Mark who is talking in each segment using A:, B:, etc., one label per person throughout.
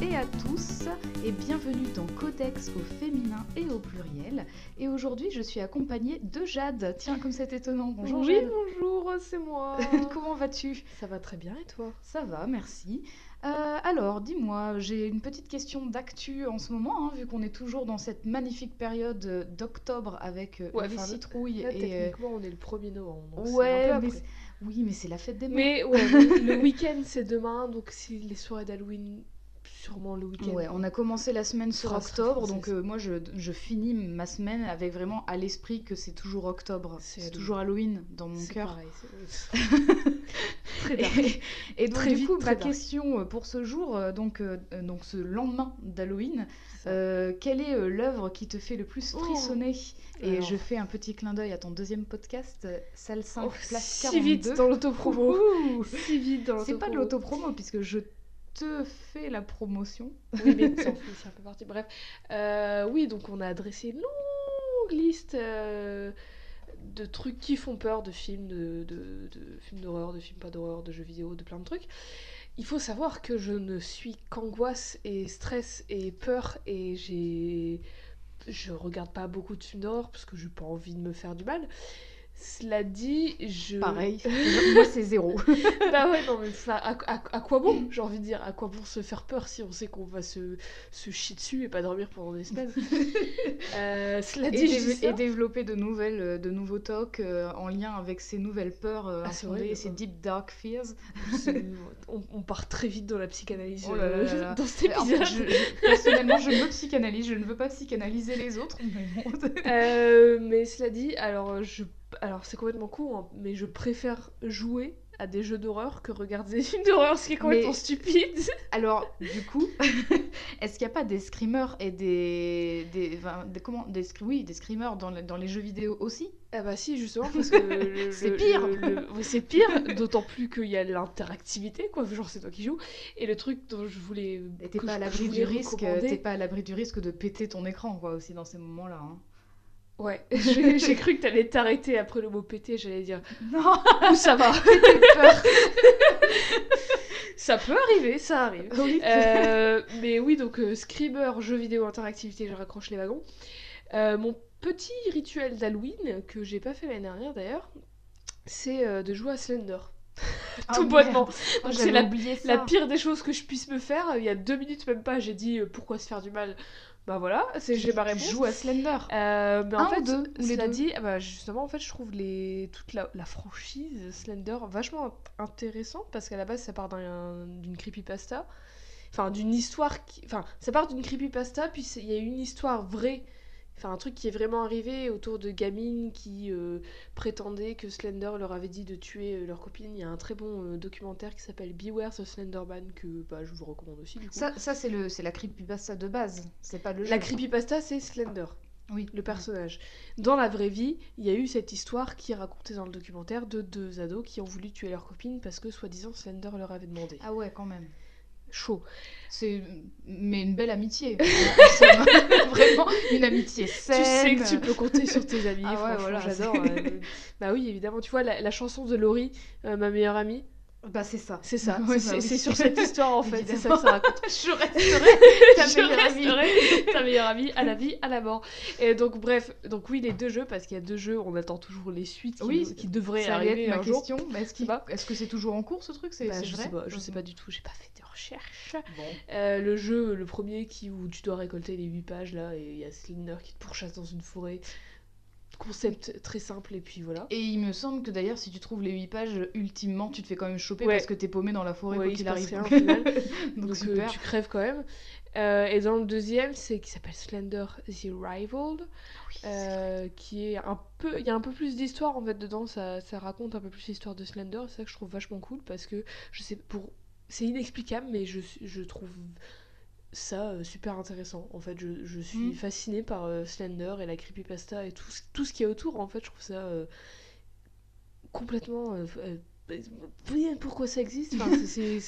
A: Et à tous et bienvenue dans Codex au féminin et au pluriel. Et aujourd'hui, je suis accompagnée de Jade. Tiens, comme c'est étonnant. Bonjour
B: oui,
A: Jade.
B: bonjour, c'est moi.
A: Comment vas-tu?
B: Ça va très bien et toi?
A: Ça va, merci. Euh, alors, dis-moi, j'ai une petite question d'actu en ce moment, hein, vu qu'on est toujours dans cette magnifique période euh, d'octobre avec euh,
B: Ouais,
A: les
B: enfin,
A: citrouilles
B: Là,
A: et. euh,
B: techniquement, on est le 1er novembre. donc
A: Ouais,
B: un peu
A: mais
B: après.
A: c'est- oui, mais c'est la fête des morts.
B: Mais ouais, le week-end c'est demain, donc si les soirées d'Halloween, sûrement le week-end.
A: Ouais, on a commencé la semaine sur octobre,
B: française.
A: donc euh, moi je, je finis ma semaine avec vraiment à l'esprit que c'est toujours octobre.
B: C'est
A: toujours Halloween dans mon cœur.
B: Très dark.
A: Et, et donc
B: Très
A: du
B: vite,
A: coup, ma question euh, pour ce jour, euh, donc, euh, donc ce lendemain d'Halloween, euh, quelle est l'œuvre qui te fait le plus
B: Oh.
A: frissonner? Et
B: Alors.
A: je fais un petit clin d'œil à ton deuxième podcast, Salle 5,
B: Oh,
A: place
B: si
A: 42.
B: vite dans l'autopromo. Si vite dans
A: C'est pas de
B: l'autopromo.
A: l'autopromo puisque je te fais la promotion.
B: Oui, mais fait aussi un peu partie. Bref, Euh, oui, donc on a dressé une longue liste euh, de trucs qui font peur, de films, de, de- de films d'horreur, de films pas d'horreur, de jeux vidéo, de plein de trucs. Il faut savoir que je ne suis qu'angoisse et stress et peur et j'ai. Je regarde pas beaucoup de films d'horreur parce que j'ai pas envie de me faire du mal. Cela dit, je.
A: Pareil, moi c'est zéro.
B: Bah ouais, non, mais enfin, à, à- à quoi bon J'ai envie de dire, à quoi bon se faire peur si on sait qu'on va se, se chier dessus et pas dormir pendant des semaines? Euh, Cela
A: et,
B: dit, je dis ça.
A: et développer de nouvelles, euh, de nouveaux talks euh, en lien avec ces nouvelles peurs euh,
B: Ah, c'est
A: infondées
B: vrai,
A: et ces deep dark fears.
B: On, on part très vite dans la psychanalyse
A: Oh là là
B: dans cet
A: En fait,
B: épisode.
A: je- je- personnellement, je me psychanalyse, je ne veux pas psychanalyser les autres. Mais bon.
B: Mais cela dit, alors, je... alors c'est complètement con, hein, mais je préfère jouer à des jeux d'horreur que regarder des films d'horreur, ce qui est complètement
A: Mais-
B: stupide.
A: Alors, du coup, est-ce qu'il n'y a pas des screamers et des, des, enfin, des- comment, des, oui, des screamers dans, le- dans les jeux vidéo aussi?
B: Ah bah si, justement, parce que...
A: C'est pire.
B: le- C'est pire, d'autant plus qu'il y a l'interactivité, quoi, genre c'est toi qui joues. Et le truc dont je voulais...
A: T'es pas à l'abri du risque, pas à l'abri du risque de péter ton écran quoi aussi dans ces moments-là. hein.
B: Ouais, j'ai cru que t'allais t'arrêter après le mot pété, j'allais dire
A: Non,
B: où ça va.
A: peur.
B: ça peut arriver, ça arrive.
A: Oui.
B: Euh, mais oui, donc euh, Screamer, jeu vidéo, interactivité, je raccroche les wagons. Euh, mon petit rituel d'Halloween, que j'ai pas fait l'année dernière d'ailleurs, c'est euh, de jouer à Slender.
A: Ah,
B: Tout bonnement.
A: Oh,
B: c'est la, pire des choses que je puisse me faire. Il y a deux minutes même pas, j'ai dit pourquoi se faire du mal? Bah voilà, c'est j'ai ma
A: Tu
B: réponse.
A: joues à Slender.
B: Euh, mais
A: Un
B: en fait,
A: deux,
B: cela
A: deux
B: dit, ah bah, justement, en fait, je trouve les... toute la, la franchise Slender vachement int- intéressante parce qu'à la base, ça part d'un- d'une creepypasta. Enfin, d'une histoire qui. Enfin, ça part d'une creepypasta, puis il y a une histoire vraie. Enfin, un truc qui est vraiment arrivé autour de gamines qui euh, prétendaient que Slender leur avait dit de tuer euh, leur copine. Il y a un très bon euh, documentaire qui s'appelle Beware the Slenderman que bah, je vous recommande aussi, du coup.
A: Ça, ça c'est le, c'est la creepypasta de base. C'est pas le jeu.
B: La creepypasta, c'est Slender
A: Oui.
B: le personnage. Dans la vraie vie, il y a eu cette histoire qui est racontée dans le documentaire de deux ados qui ont voulu tuer leur copine parce que soi-disant Slender leur avait demandé.
A: Ah ouais, quand même.
B: Chaud.
A: C'est mais une belle amitié. Vraiment une amitié saine.
B: Tu sais que tu peux compter sur tes amis,
A: Ah ouais, voilà,
B: j'adore. euh, bah oui, évidemment, tu vois, la, la chanson de Laurie, euh, ma meilleure amie,
A: Bah c'est ça.
B: c'est ça.
A: Ouais,
B: c'est
A: bah oui.
B: c'est sur cette histoire en fait, c'est ça que ça raconte.
A: Je resterai ta
B: Je
A: meilleure amie.
B: resterai ta meilleure amie à la vie, à la mort. Et donc, bref, donc oui, les deux jeux, parce qu'il y a deux jeux, on attend toujours les suites qui,
A: Oui,
B: qui devraient
A: Ça
B: arriver
A: ma
B: un jour.
A: question. Mais est-ce
B: Ça va
A: est-ce que c'est toujours en cours ce truc? C'est
B: Bah, je
A: vrai?
B: sais pas, je sais pas du tout, j'ai pas fait de recherche.
A: Bon.
B: Euh, le jeu, le premier qui où tu dois récolter les 8 pages là, et il y a Slender qui te pourchasse dans une forêt. Concept très simple, et puis voilà.
A: Et il me semble que d'ailleurs, si tu trouves les 8 pages, ultimement, tu te fais quand même choper
B: Ouais.
A: parce que t'es paumé dans la forêt
B: Ouais,
A: quoi
B: il
A: qu'il arrive.
B: rien au final.
A: Donc,
B: Donc euh, tu crèves quand même. Euh, et dans le deuxième, c'est qui s'appelle Slender The Rival,
A: Oui,
B: euh, qui est un peu, il y a un peu plus d'histoire en fait dedans. Ça, ça raconte un peu plus l'histoire de Slender. C'est ça que je trouve vachement cool parce que je sais pour, c'est inexplicable, mais je, je trouve ça euh, super intéressant. En fait, je, je suis
A: Mm.
B: fascinée par euh, Slender et la creepypasta et tout, ce- tout ce qui est autour. En fait, je trouve ça euh, complètement. euh, euh, oui, pourquoi ça existe enfin,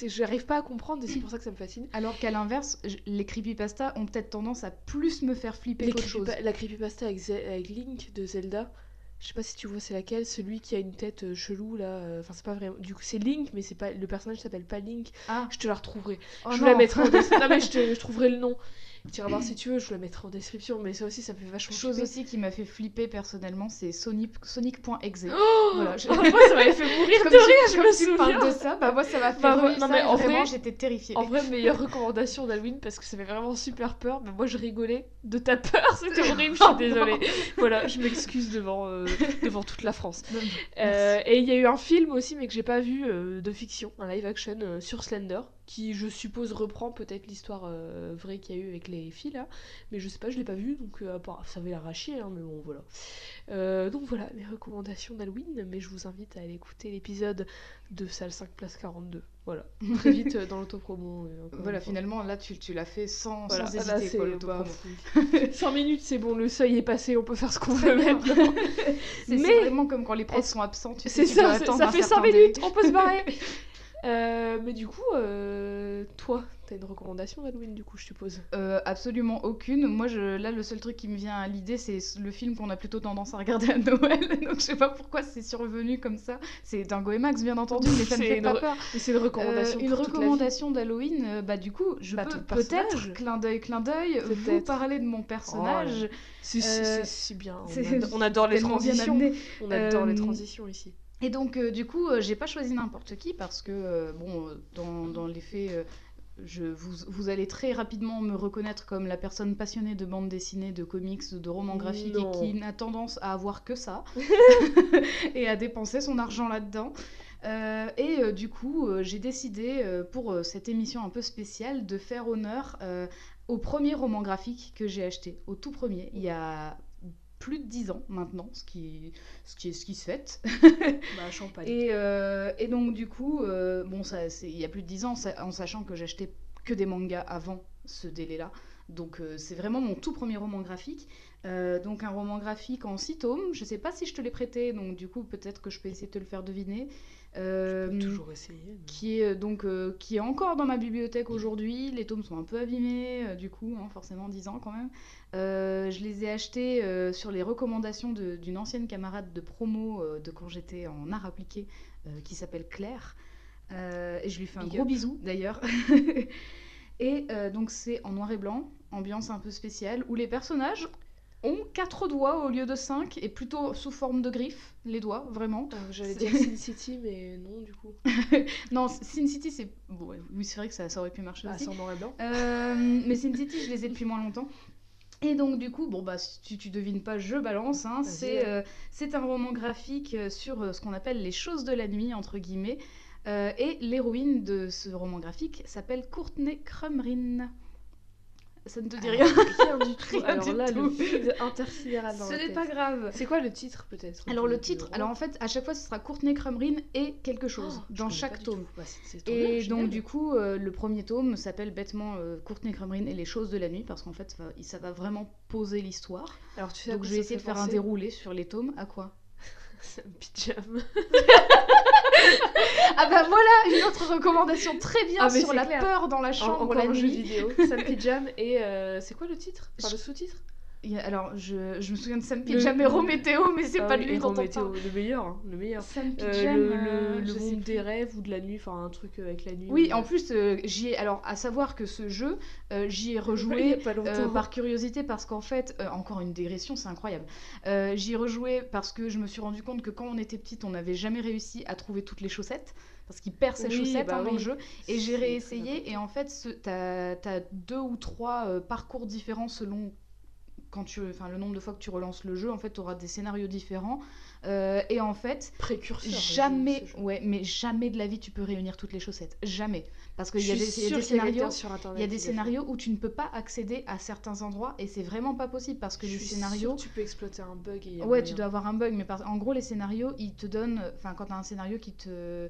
B: J'arrive pas à comprendre et c'est pour ça que ça me fascine.
A: Alors qu'à l'inverse, les creepypastas ont peut-être tendance à plus me faire flipper qu'autre chose.
B: la creepypasta avec Link de Zelda, Je sais pas si tu vois c'est laquelle, celui qui a une tête euh, chelou là. euh, Enfin c'est pas vraiment. Du coup c'est Link, mais c'est pas le personnage s'appelle pas Link.
A: Ah,
B: Je te la retrouverai.
A: oh
B: je vous
A: non.
B: la mettrai en description. non mais je, te, je trouverai le nom. Tu iras voir si tu veux, je la mettrai en description. Mais ça aussi ça fait vachement
A: Chose aussi qui m'a fait flipper personnellement, c'est Sonic, Sonic.exe.
B: Oh
A: Voilà, je-
B: Moi ça m'avait fait mourir
A: Comme
B: de rire, je me souviens.
A: parles de ça, bah moi ça m'a fait
B: Bah, non, mais en
A: vraiment
B: vrai-
A: j'étais terrifiée.
B: En vrai, meilleure recommandation d'Halloween parce que ça fait vraiment super peur. Mais moi, je rigolais de ta peur. C'était horrible, je
A: Oh
B: suis désolée. Voilà, je m'excuse devant, euh, devant toute la France. Euh, et il y a eu un film aussi, mais que j'ai pas vu, euh, de fiction, un live action sur Slender, qui je suppose reprend peut-être l'histoire euh, vraie qu'il y a eu avec les filles là. Mais je sais pas, je l'ai pas vu, donc euh, part- ça avait chier, hein, mais bon, voilà. Euh, donc voilà, mes recommandations d'Halloween, mais je vous invite à aller écouter l'épisode de Salle 5 Place 42. Voilà, très vite euh, dans l'autopromo.
A: Voilà, finalement là tu, tu l'as fait sans,
B: Voilà,
A: sans
B: là,
A: hésiter quoi,
B: bah,
A: l'autopromo.
B: oui. 5 minutes, c'est bon, le seuil est passé, on peut faire ce qu'on veut maintenant.
A: C'est vraiment comme quand les profs sont absents, tu sais,
B: C'est ça, ça fait 5
A: certain délai.
B: minutes, on peut se barrer. Euh, mais du coup, euh, toi, t'as une recommandation d'Halloween, du coup, je suppose?
A: Euh, absolument aucune. Moi, je, là, le seul truc qui me vient à l'idée, c'est le film qu'on a plutôt tendance à regarder à Noël. Donc, je sais pas pourquoi c'est survenu comme ça. C'est Dingo et Max, bien entendu, mais ça ne
B: C'est
A: fait pas peur.
B: Mais c'est une recommandation.
A: Euh, une recommandation d'Halloween, bah du coup, je
B: Bah,
A: peux peut-être, clin d'œil, clin d'œil, vous parler de mon personnage.
B: C'est c'est- si bien. On, adore les transitions. On adore les transitions ici.
A: Et donc, euh, du coup, euh, j'ai pas choisi n'importe qui parce que, euh, bon, dans, dans les faits, je, vous, vous allez très rapidement me reconnaître comme la personne passionnée de bande dessinée, de comics, de romans graphiques
B: Non.
A: et qui n'a tendance à avoir que ça et à dépenser son argent là-dedans. Euh, et euh, du coup, euh, j'ai décidé pour cette émission un peu spéciale de faire honneur au premier roman graphique que j'ai acheté, au tout premier, il y a plus de 10 ans maintenant, ce qui, ce qui, est, ce qui se fête.
B: Bah, champagne.
A: Et, euh, et donc, du coup, euh, bon, ça, il y a plus de 10 ans, en sachant que j'achetais que des mangas avant ce délai-là. Donc, euh, c'est vraiment mon tout premier roman graphique. Donc, un roman graphique en 6 tomes. Je sais pas si je te l'ai prêté, donc du coup, peut-être que je peux essayer de te le faire deviner. Euh,
B: Je peux toujours essayer. mais-
A: qui est euh, donc euh, qui est encore dans ma bibliothèque aujourd'hui. Les tomes sont un peu abîmés, euh, du coup, hein, forcément 10 ans quand même. Euh, je les ai achetés euh, sur les recommandations d'une ancienne camarade de promo euh, de quand j'étais en art appliqué, euh, qui s'appelle Claire. Euh, et je lui fais un
B: Big
A: gros
B: up.
A: bisou d'ailleurs. et euh, donc c'est en noir et blanc, ambiance un peu spéciale, où les personnages ont quatre doigts au lieu de cinq, et plutôt sous forme de griffes, les doigts, vraiment.
B: Ah, J'allais dire Sin City, mais non, du coup.
A: Non, Sin City, c'est... bon, ouais, oui, c'est vrai que ça, ça aurait pu marcher
B: Ah,
A: aussi.
B: noir et blanc.
A: Euh, mais Sin City, je les ai depuis moins longtemps. Et donc, du coup, bon, bah, si tu, tu devines pas, je balance. Hein, c'est, euh, c'est un roman graphique euh, sur ce qu'on appelle les choses de la nuit, entre guillemets. Et l'héroïne de ce roman graphique s'appelle Courtney Crumrin. Ça ne te dit rien
B: Rien du tout.
A: Rien
B: Alors
A: du
B: là,
A: tout.
B: le vide intersidéral dans
A: Ce n'est pas grave.
B: C'est quoi le titre peut-être
A: Alors, le titre, alors en fait, à chaque fois, ce sera Courtney Crumrin et quelque chose
B: Oh, je
A: dans chaque tome.
B: Bah,
A: Et donc du coup, euh, le premier tome s'appelle bêtement euh, Courtney Crumrin et les choses de la nuit parce qu'en fait, ça va- ça va vraiment poser l'histoire.
B: Alors, tu sais
A: Donc je vais essayer de faire un déroulé sur les tomes. À quoi?
B: C'est un pyjama.
A: Ah bah voilà une autre recommandation très bien
B: Ah,
A: sur la
B: clair.
A: peur dans la
B: En-
A: chambre
B: Encore
A: la
B: un jeu
A: nuit.
B: vidéo. Sam Pyjam et euh, c'est quoi le titre? Enfin, le sous-titre?
A: Alors je, je me souviens de Sam Pyjam et Rométéo, mais c'est
B: Ah
A: pas
B: oui,
A: de lui dont on parle.
B: le meilleur, hein, le meilleur.
A: Sam
B: Euh,
A: Pyjam,
B: le
A: euh,
B: le, le monde des rêves ou de la nuit, enfin un truc euh, avec la nuit.
A: Oui,
B: ou-
A: en plus euh, j'y ai alors à savoir que ce jeu euh, j'y ai rejoué par curiosité parce qu'en fait, encore une dégression, c'est incroyable. J'y ai rejoué parce que je me suis rendu compte que quand on était petite, on n'avait jamais réussi à trouver toutes les chaussettes parce qu'il perd ses
B: Oui,
A: chaussettes
B: bah
A: hein, dans le jeu. Et j'ai réessayé et en fait, ce- t'as as deux ou trois parcours différents selon quand tu, enfin, le nombre de fois que tu relances le jeu. En fait, tu auras des scénarios différents. Euh, et en fait,
B: précurseur.
A: jamais, ouais, mais jamais de la vie tu peux réunir toutes les chaussettes. Jamais. Parce qu'il y y a des scénarios. Il y a des scénarios où tu ne peux pas accéder à certains endroits et c'est vraiment pas possible parce que
B: Je
A: les
B: suis
A: scénarios.
B: tu peux exploiter un bug. et il y a
A: Ouais,
B: moyen.
A: tu dois avoir un bug, mais par- en gros, les scénarios, ils te donnent. Enfin, quand tu as un scénario qui te,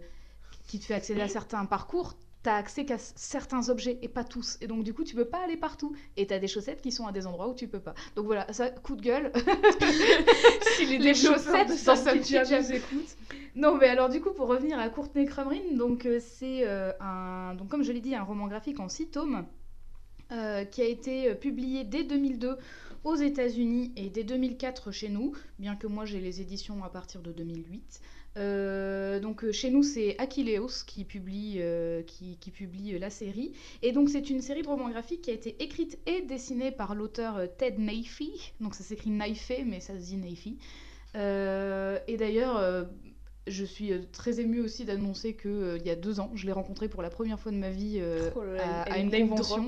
A: qui te fait accéder à certains parcours, tu as accès qu'à certains objets et pas tous. Et donc, du coup, tu peux pas aller partout. Et tu as des chaussettes qui sont à des endroits où tu peux pas. Donc voilà, ça, coup de gueule.
B: si les,
A: les chaussettes
B: de
A: dans
B: Pyjam. nous écoutent.
A: Non, mais alors du coup, pour revenir à Courtney Crumrin, donc euh, c'est euh, un, donc comme je l'ai dit, un roman graphique en six tomes. qui a été publié dès 2002 aux États-Unis et dès 2004 chez nous, bien que moi j'ai les éditions à partir de 2008. Euh, donc chez nous c'est Achilleos qui publie, qui, qui, publie la série. Et donc c'est une série de romans graphiques qui a été écrite et dessinée par l'auteur Ted Naifi. Donc ça s'écrit Naifé mais ça se dit Naifi. Et d'ailleurs je suis euh, très émue aussi d'annoncer que euh, il y a deux ans, je l'ai rencontré pour la première fois de ma vie euh, oh à, une convention.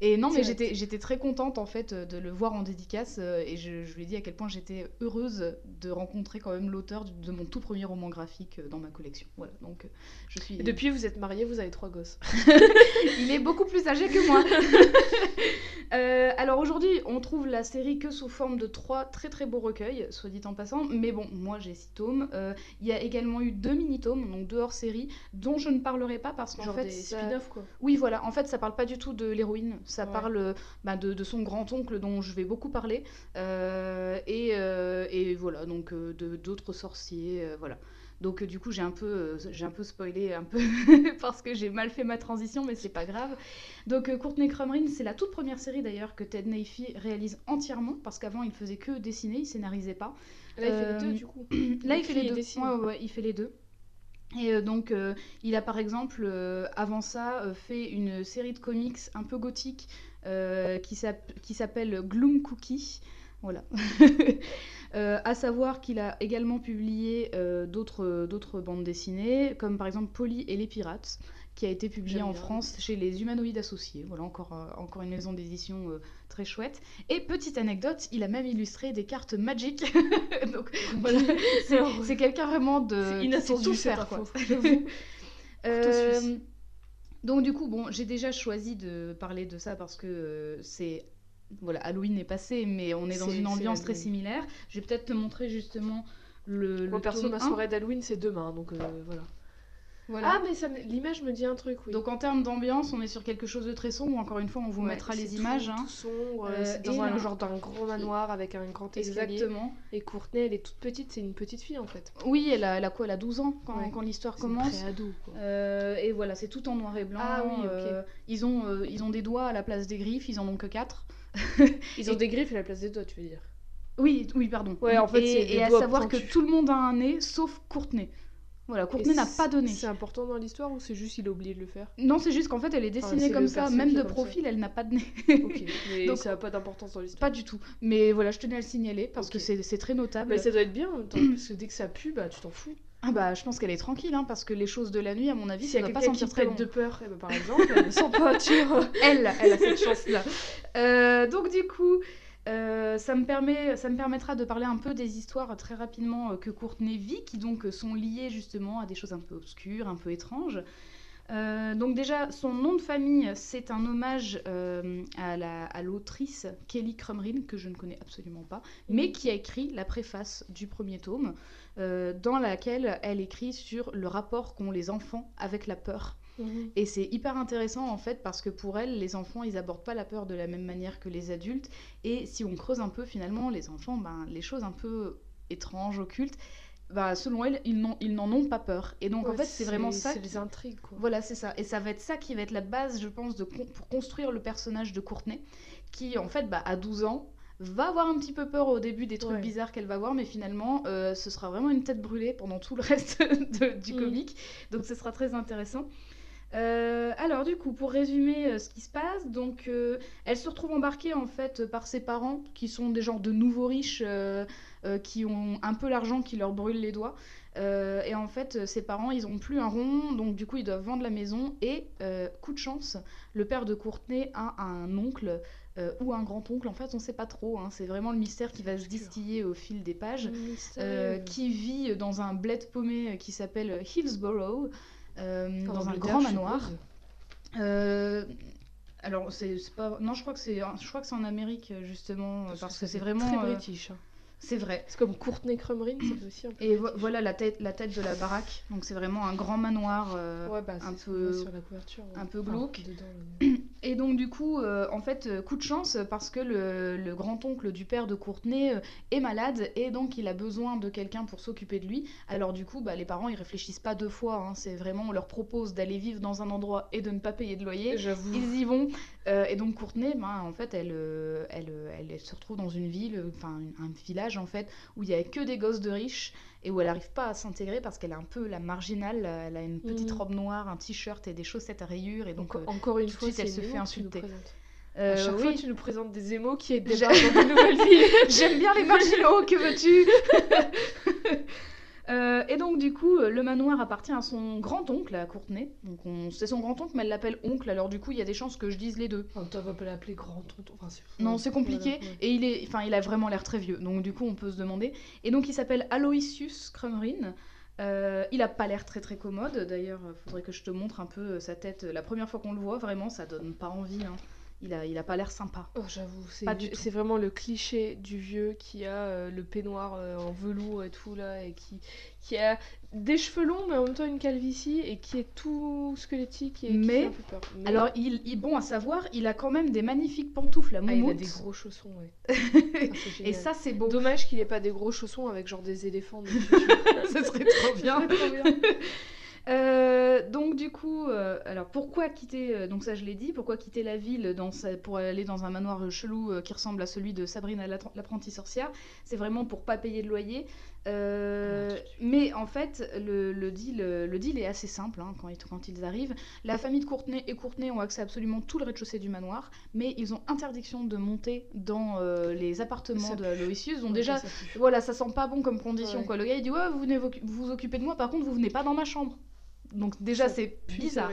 A: et non, mais j'étais j'étais très contente en fait de le voir en dédicace et je, je lui ai dit à quel point j'étais heureuse de rencontrer quand même l'auteur de mon tout premier roman graphique dans ma collection. Voilà, donc je suis.
B: Et depuis, vous êtes mariée, vous avez trois gosses.
A: il est beaucoup plus âgé que moi. alors aujourd'hui, on trouve la série que sous forme de trois très très beaux recueils, soit dit en passant. Mais bon, moi j'ai six tomes. Il y a également eu deux mini-tomes, donc deux hors-série, dont je ne parlerai pas parce qu'en fait.
B: Des spin-off quoi.
A: Oui, voilà. En fait, ça parle pas du tout de l'héroïne. Ça parle euh, bah, de, son grand-oncle dont je vais beaucoup parler. Euh, et, euh, et, voilà, donc de d'autres sorciers. voilà. Donc du coup j'ai un peu j'ai un peu spoilé un peu parce que j'ai mal fait ma transition mais c'est pas grave. Donc Courtney Crumrin c'est la toute première série d'ailleurs que Ted Naifi réalise entièrement parce qu'avant il faisait que dessiner, il scénarisait pas.
B: Là, il fait les deux, du coup.
A: Là, il, fait les deux. Ouais, ouais, il fait les deux. Et euh, donc, euh, il a par exemple, euh, avant ça, fait une série de comics un peu gothique qui s'appelle Gloom Cookie. Voilà. à savoir qu'il a également publié d'autres bandes dessinées, comme par exemple Polly et les Pirates qui a été publié en France chez les Humanoïdes Associés. Voilà, encore, euh, encore une maison d'édition euh, très chouette. Et petite anecdote, il a même illustré des cartes Magic. Donc voilà, c'est quelqu'un vraiment de.
B: C'est inattendu tout faire, quoi.
A: euh, donc du coup, bon, j'ai déjà choisi de parler de ça parce que c'est voilà, Halloween est passé, mais on est dans une ambiance très similaire. Je vais peut-être te montrer justement le.
B: Moi, perso, ma soirée d'Halloween, c'est demain, donc voilà. Ah, mais l'image me dit un truc, oui.
A: Donc en termes d'ambiance, on est sur quelque chose de très sombre. Encore une fois, on vous mettra les images.
B: Tout, hein. sombre, euh, c'est dans un genre d'un grand manoir avec un grand escalier.
A: Exactement.
B: Et Courtenay, elle est toute petite, c'est une petite fille en fait.
A: Oui, elle a, elle a quoi Elle a 12 ans quand, quand l'histoire commence.
B: Ado,
A: euh, et voilà, c'est tout en noir et blanc.
B: Ah oui, ok.
A: Euh, ils, ont, ils ont des doigts à la place des griffes, ils en ont que 4.
B: ils ont des griffes à la place des doigts, tu veux dire
A: Oui, oui, pardon.
B: Ouais, en fait,
A: et, et à savoir que tout le monde a un nez, sauf Courtenay. Voilà, Courtenay n'a pas donné.
B: C'est important dans l'histoire ou c'est juste il a oublié de le faire?
A: Non, c'est juste qu'en fait elle est dessinée comme ça, même de profil, elle n'a pas de nez.
B: ok, mais Donc, ça n'a pas d'importance dans l'histoire.
A: Pas du tout. Mais voilà, je tenais à le signaler parce que c'est très notable.
B: Mais ça doit être bien, parce que dès que ça pue, bah tu t'en fous.
A: Ah bah je pense qu'elle est tranquille hein, parce que les choses de la nuit à mon avis si ça doit pas sentir
B: très de peur eh ben, par exemple ne pas tu
A: elle elle a cette chance là euh, donc du coup euh, ça, me permet, ça me permettra de parler un peu des histoires très rapidement euh, que Courtenay vit, qui donc sont liées justement à des choses un peu obscures, un peu étranges. Euh, donc déjà, son nom de famille, c'est un hommage à l'autrice Kelly Crumrin, que je ne connais absolument pas, mais qui a écrit la préface du premier tome, dans laquelle elle écrit sur le rapport qu'ont les enfants avec la peur. Mhm. Et c'est hyper intéressant en fait parce que pour elle, les enfants, ils abordent pas la peur de la même manière que les adultes. Et si on creuse un peu finalement, les enfants, ben, les choses un peu étranges, occultes, bah, selon elle, ils n'en ont pas peur. Et donc, en fait, c'est vraiment ça.
B: C'est les intrigues, quoi.
A: Voilà, c'est ça. Et ça va être ça qui va être la base, je pense, de pour construire le personnage de Courtenay, qui, en fait, bah, à 12 ans, va avoir un petit peu peur au début des trucs bizarres qu'elle va voir, mais finalement, euh, ce sera vraiment une tête brûlée pendant tout le reste du mm. comic. Donc, ce sera très intéressant. Euh, alors du coup, pour résumer euh, ce qui se passe, donc euh, elle se retrouve embarquée en fait par ses parents qui sont des genres de nouveaux riches qui ont un peu l'argent qui leur brûle les doigts. et en fait, ses parents, ils ont plus un rond, donc du coup, ils doivent vendre la maison. Et coup de chance, le père de Courtenay a un oncle ou un grand-oncle, en fait, on sait pas trop. Hein. c'est vraiment le mystère qui va se distiller au fil des pages, qui vit dans un bled paumé qui s'appelle Hillsborough. Euh, dans un grand manoir. Euh, alors c'est pas non je crois que c'est je crois que c'est en Amérique justement parce, que c'est vraiment
B: très euh, british. Hein.
A: C'est vrai.
B: C'est comme Courtney Crumrin, c'est aussi un peu.
A: Et voilà la tête, la tête de la baraque. Donc c'est vraiment un grand manoir
B: ouais, bah, un peu sur la couverture,
A: un peu glauque. Et donc du coup, euh, en fait, euh, coup de chance parce que le, grand-oncle du père de Courtenay euh, est malade et donc il a besoin de quelqu'un pour s'occuper de lui. Alors du coup, bah, les parents ils réfléchissent pas deux fois. Hein. c'est vraiment on leur propose d'aller vivre dans un endroit et de ne pas payer de loyer.
B: J'avoue.
A: Ils y vont Euh, et donc Courtenay, ben, en fait, elle, euh, elle, euh, elle, se retrouve dans une ville, enfin un village en fait, où il y a que des gosses de riches et où elle n'arrive pas à s'intégrer parce qu'elle est un peu la marginale. Elle a une petite
B: Mhm.
A: robe noire, un t-shirt et des chaussettes à rayures et donc
B: Donc, encore une
A: tout de
B: fois,
A: suite, elle se fait insulter. euh,
B: à chaque fois, tu nous présentes des émos qui
A: J'ai-
B: débarquent dans une nouvelle ville.
A: J'aime bien les marginaux, que veux-tu? Euh, et donc du coup, euh, le manoir appartient à son grand-oncle, à Courtenay. Donc on... c'est son grand-oncle, mais elle l'appelle oncle. Alors du coup, il y a des chances que je dise les deux.
B: On va pas l'appeler grand-tonton. Enfin, c'est fou.
A: Non, c'est compliqué.
B: Voilà.
A: Et il est, enfin, il a vraiment l'air très vieux. Donc du coup, on peut se demander. Et donc, il s'appelle Aloysius Crumrin. Euh, il a pas l'air très très commode. D'ailleurs, il faudrait que je te montre un peu sa tête. La première fois qu'on le voit, vraiment, ça donne pas envie. hein. Il a, il a pas l'air sympa.
B: Oh, j'avoue, c'est vraiment le cliché du vieux qui a euh, le peignoir euh, en velours et tout là, et qui, qui a des cheveux longs mais en même temps une calvitie et qui est tout squelettique et qui
A: Mais-
B: fait un peu peur. Mais-
A: Alors, il, il- bon à savoir, il a quand même des magnifiques pantoufles à
B: Ah, il a des gros chaussons, ouais. Ah,
A: Et ça, c'est beau.
B: Dommage qu'il ait pas des gros chaussons avec genre des éléphants. dessus.
A: Ce serait trop bien.
B: Ça serait trop bien.
A: Euh, donc du coup, euh, alors pourquoi quitter, euh, donc ça je l'ai dit, pourquoi quitter la ville dans sa- pour aller dans un manoir chelou qui ressemble à celui de Sabrina l'apprentie sorcière? C'est vraiment pour pas payer de loyer.
B: Ah,
A: mais en fait, le, le deal, le deal est assez simple hein, quand, ils, quand ils arrivent. La famille de Courtenay et Courtenay ont accès à absolument tout le rez-de-chaussée du manoir, mais ils ont interdiction de monter dans les appartements
B: Ça
A: de. Aloysius. Donc
B: Ouais,
A: déjà,
B: ça,
A: voilà, ça sent pas bon comme condition
B: Ouais.
A: quoi. Le gars il dit ouais, vous venez vous, vous occuper de moi, par contre vous venez pas dans ma chambre. Donc déjà c'est bizarre.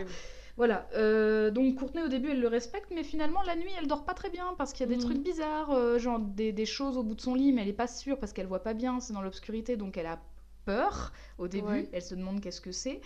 A: Voilà. euh, donc Courtenay au début elle le respecte, mais finalement la nuit elle dort pas très bien parce qu'il y a des
B: Mhm.
A: trucs bizarres, euh, genre des, des choses au bout de son lit, mais elle est pas sûre parce qu'elle voit pas bien, c'est dans l'obscurité, donc elle a peur au début.
B: Ouais.
A: Elle se demande qu'est-ce que c'est.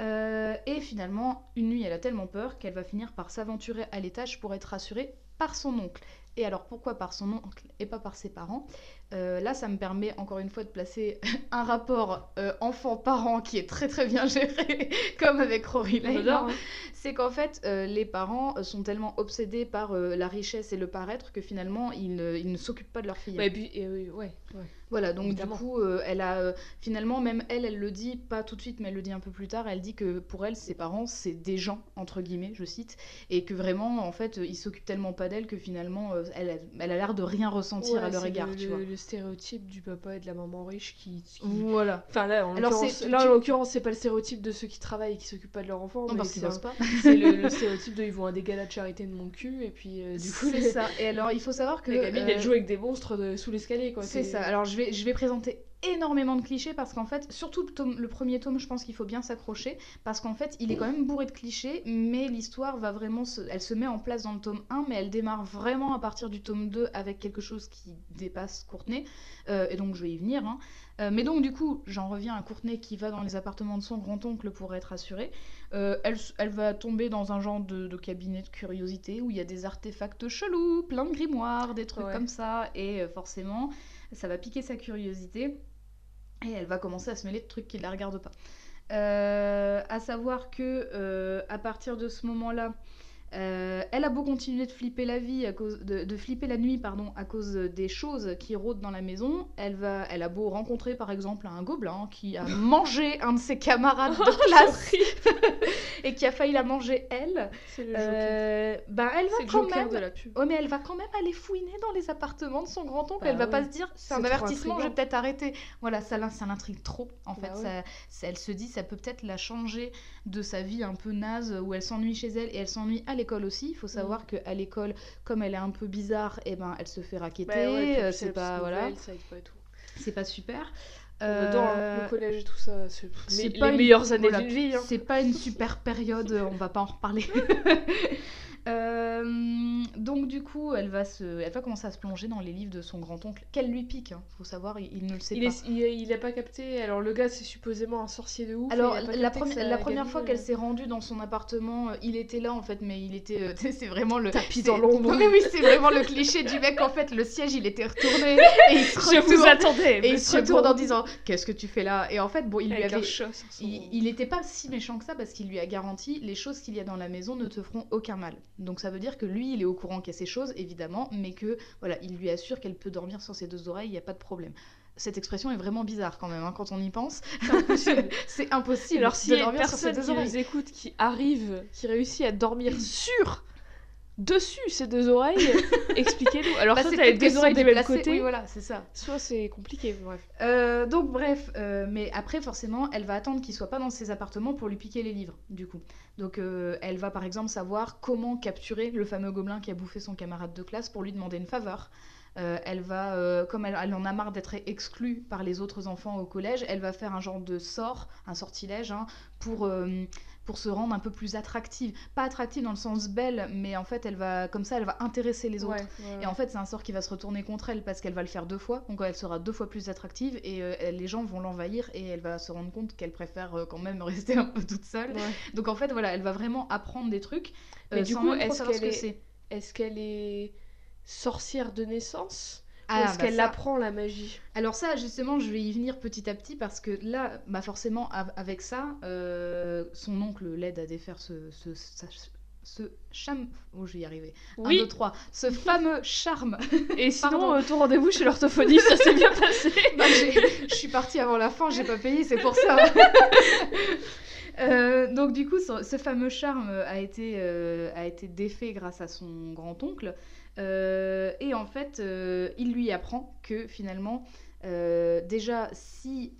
A: Euh, et finalement, une nuit, elle a tellement peur qu'elle va finir par s'aventurer à l'étage pour être rassurée par son oncle. Et alors pourquoi par son oncle et pas par ses parents? Euh, Là, ça me permet encore une fois de placer un rapport euh, enfant-parent qui est très très bien géré, comme avec Rory Lane.
B: hein.
A: C'est qu'en fait, euh, les parents sont tellement obsédés par la richesse et le paraître que finalement, ils ne, ils ne s'occupent pas de leur fille.
B: Ouais, et puis, ouais, ouais.
A: Voilà, donc
B: Évidemment.
A: du coup, elle a finalement, même elle, elle le dit, pas tout de suite, mais elle le dit un peu plus tard, elle dit que pour elle, ses parents, c'est des gens, entre guillemets, je cite, et que vraiment, en fait, ils s'occupent tellement pas d'elle que finalement, elle, a- elle a l'air de rien ressentir
B: Ouais,
A: à leur égard,
B: le,
A: tu vois.
B: le stéréotype du papa et de la maman riche qui. qui-
A: Voilà.
B: Enfin là, en l'occurrence,
A: c'est-
B: là,
A: tu-
B: en l'occurrence, c'est pas le stéréotype de ceux qui travaillent et qui s'occupent pas de leur enfant,
A: Non,
B: mais
A: parce qu'ils bossent pas.
B: c'est le, le stéréotype de ils vont à des galas de charité de mon cul et puis euh, du coup
A: c'est ça. Et alors, il faut savoir que.
B: les gamines
A: euh,
B: jouent avec des monstres de- sous l'escalier quoi.
A: C'est ça. Alors je vais, je vais présenter énormément de clichés parce qu'en fait, surtout le, tome- le premier tome, je pense qu'il faut bien s'accrocher parce qu'en fait, il est quand même bourré de clichés, mais l'histoire va vraiment se... Elle se met en place dans le tome 1, mais elle démarre vraiment à partir du tome 2 avec quelque chose qui dépasse Courtenay. Euh, et donc je vais y venir. hein. Euh, mais donc du coup, j'en reviens à Courtenay qui va dans les appartements de son grand-oncle pour être assurée. Euh, elle, va tomber dans un genre de, de cabinet de curiosité où il y a des artefacts chelous, plein de grimoires, des trucs
B: Ouais.
A: comme ça, et forcément, ça va piquer sa curiosité et elle va commencer à se mêler de trucs qui ne la regardent pas. Euh, à savoir que euh, à partir de ce moment-là, euh, elle a beau continuer de flipper la vie à cause de, de flipper la nuit pardon à cause des choses qui rôdent dans la maison. Elle va, elle a beau rencontrer par exemple un gobelin qui a mangé un de ses camarades de classe et qui a failli la manger elle.
B: C'est le.
A: Euh, ben elle va quand même
B: de la pub.
A: Oh mais elle va quand même aller fouiner dans les appartements de son grand-oncle.
B: Bah
A: elle va pas se dire c'est un avertissement, je vais peut-être arrêter. Voilà, ça, ça l'intrigue trop en fait.
B: Bah ouais.
A: Ça- ça- elle se dit ça peut peut-être la changer de sa vie un peu naze où elle s'ennuie chez elle et elle s'ennuie à l'école aussi. Il faut
B: Mm.
A: savoir qu'à l'école, comme elle est un peu bizarre, et ben elle se fait raqueter.
B: Bah ouais,
A: euh, c'est pas voilà, c'est pas super.
B: Hein,
A: Euh,
B: le collège et tout ça, c'est les,
A: pas
B: les
A: une-
B: meilleures années
A: voilà,
B: d'une vie. hein.
A: C'est pas une super période, on va pas en reparler. Euh, donc du coup, elle va, se, elle va commencer à se plonger dans les livres de son grand-oncle, qu'elle lui pique, hein, faut savoir, il, il ne le sait
B: Il,
A: pas.
B: est, il, il a pas capté. Alors le gars c'est supposément un sorcier de ouf.
A: Alors la, premi- première fois qu'elle s'est rendue dans son appartement, euh, il était là en fait, mais il était, euh, c'est vraiment le
B: Tapis dans l'ombre.
A: Mais oui, c'est vraiment le cliché du mec en fait, le siège il était retourné et il se
B: Je vous
A: retourne,
B: attendais.
A: et il se retourne en disant qu'est-ce que tu fais là? Et en fait, bon, il lui avait
B: son-
A: Il il était pas si méchant que ça parce qu'il lui a garanti les choses qu'il y a dans la maison ne te feront aucun mal. Donc ça veut dire que lui, il est au courant qu'il y a ces choses, évidemment, mais que voilà, il lui assure qu'elle peut dormir sur ses deux oreilles, il n'y a pas de problème. Cette expression est vraiment bizarre quand même hein, quand on y pense.
B: C'est impossible. Alors s'il y
A: de
B: a une
A: dormir sur ses
B: personne
A: deux
B: qui
A: oreilles.
B: nous écoute qui arrive, qui réussit à dormir sur dessus ces deux oreilles Expliquez-nous. Alors,
A: Bah,
B: soit t'as les deux oreilles du même côté,
A: Oui, voilà, c'est ça.
B: soit c'est compliqué. Bref.
A: Euh, donc bref, euh, mais après forcément, elle va attendre qu'il soit pas dans ses appartements pour lui piquer les livres, du coup. Donc euh, elle va par exemple savoir comment capturer le fameux gobelin qui a bouffé son camarade de classe pour lui demander une faveur. Euh, elle va, euh, comme elle, elle en a marre d'être exclue par les autres enfants au collège, elle va faire un genre de sort, un sortilège, hein, pour, euh, pour se rendre un peu plus attractive. Pas attractive dans le sens belle, mais en fait, elle va, comme ça, elle va intéresser les autres.
B: Ouais, ouais,
A: Et en fait, c'est un sort qui va se retourner contre elle parce qu'elle va le faire deux fois, donc elle sera deux fois plus attractive et euh, les gens vont l'envahir et elle va se rendre compte qu'elle préfère euh, quand même rester un peu toute seule. Donc en fait, voilà, elle va vraiment apprendre des trucs euh,
B: Mais du
A: sans
B: coup,
A: même
B: est-ce
A: ce
B: qu'elle
A: que
B: est-
A: c'est.
B: Est-ce qu'elle est sorcière de naissance?
A: Ah,
B: est-ce
A: bah
B: qu'elle
A: ça-
B: apprend la magie?
A: Alors ça, justement, je vais y venir petit à petit parce que là, bah forcément, av- avec ça, euh, son oncle l'aide à défaire ce, ce, sa- ce charme... Oh, je vais y arriver. 1, 2, 3. Ce fameux charme
B: Et sinon, euh, ton rendez-vous chez l'orthophoniste, ça s'est bien passé?
A: Bah, je suis partie avant la fin, j'ai pas payé, c'est pour ça. Euh, donc du coup, ce, ce fameux charme a été, euh, a été défait grâce à son grand-oncle. Euh, et en fait, euh, il lui apprend que finalement, euh, déjà, si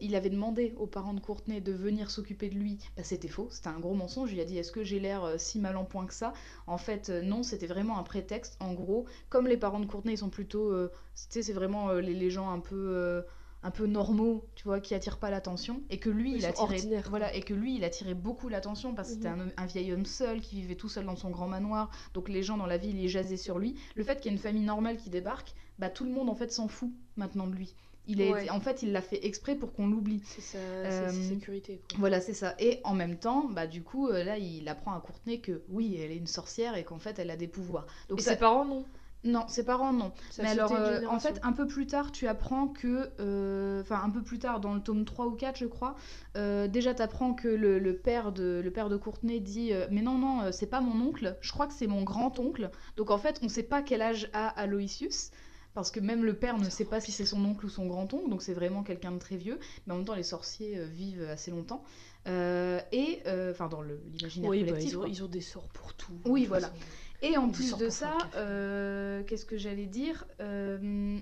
A: il avait demandé aux parents de Courtenay de venir s'occuper de lui, bah, c'était faux, c'était un gros mensonge. Il a dit Est-ce que j'ai l'air si mal en point que ça? En fait, non, c'était vraiment un prétexte. En gros, comme les parents de Courtenay, sont plutôt. tu sais, c'est vraiment les gens un peu. Un peu normaux, tu vois, qui attirent pas l'attention, et que lui,
B: Ils
A: il attirait, voilà, et que lui, il attirait beaucoup l'attention parce que c'était
B: Mhm.
A: un, vieil homme seul qui vivait tout seul dans son grand manoir, donc les gens dans la ville, ils jasaient sur lui. Le fait qu'il y ait une famille normale qui débarque, bah tout le monde en fait s'en fout maintenant de lui. Il est,
B: Ouais.
A: en fait, il l'a fait exprès pour qu'on l'oublie.
B: C'est sa,
A: Euh,
B: sécurité. Quoi.
A: Voilà, c'est ça. Et en même temps, bah du coup, euh, là, il apprend à Courtenay que oui, elle est une sorcière et qu'en fait, elle a des pouvoirs. Donc
B: Et
A: ça-
B: ses parents, non
A: non, ses parents non.
B: Ça
A: Mais alors, euh, en fait, un peu plus tard, tu apprends que. euh, Enfin, un peu plus tard, dans le tome 3 ou 4, je crois, euh, déjà, tu apprends que le, le père de, le père de Courtenay dit Mais non, non, c'est pas mon oncle, je crois que c'est mon grand-oncle. Donc, en fait, on sait pas quel âge a Aloysius. Parce que même le père ne sait pas si c'est son oncle ou son grand-oncle, donc c'est vraiment quelqu'un de très vieux. Mais en même temps, les sorciers vivent assez longtemps. Et, enfin, dans l'imaginaire
B: Oui, bah, ils, ont, ils ont des sorts pour tout.
A: Oui, voilà.
B: façon.
A: Et en plus de ça, euh, qu'est-ce que j'allais dire Euh,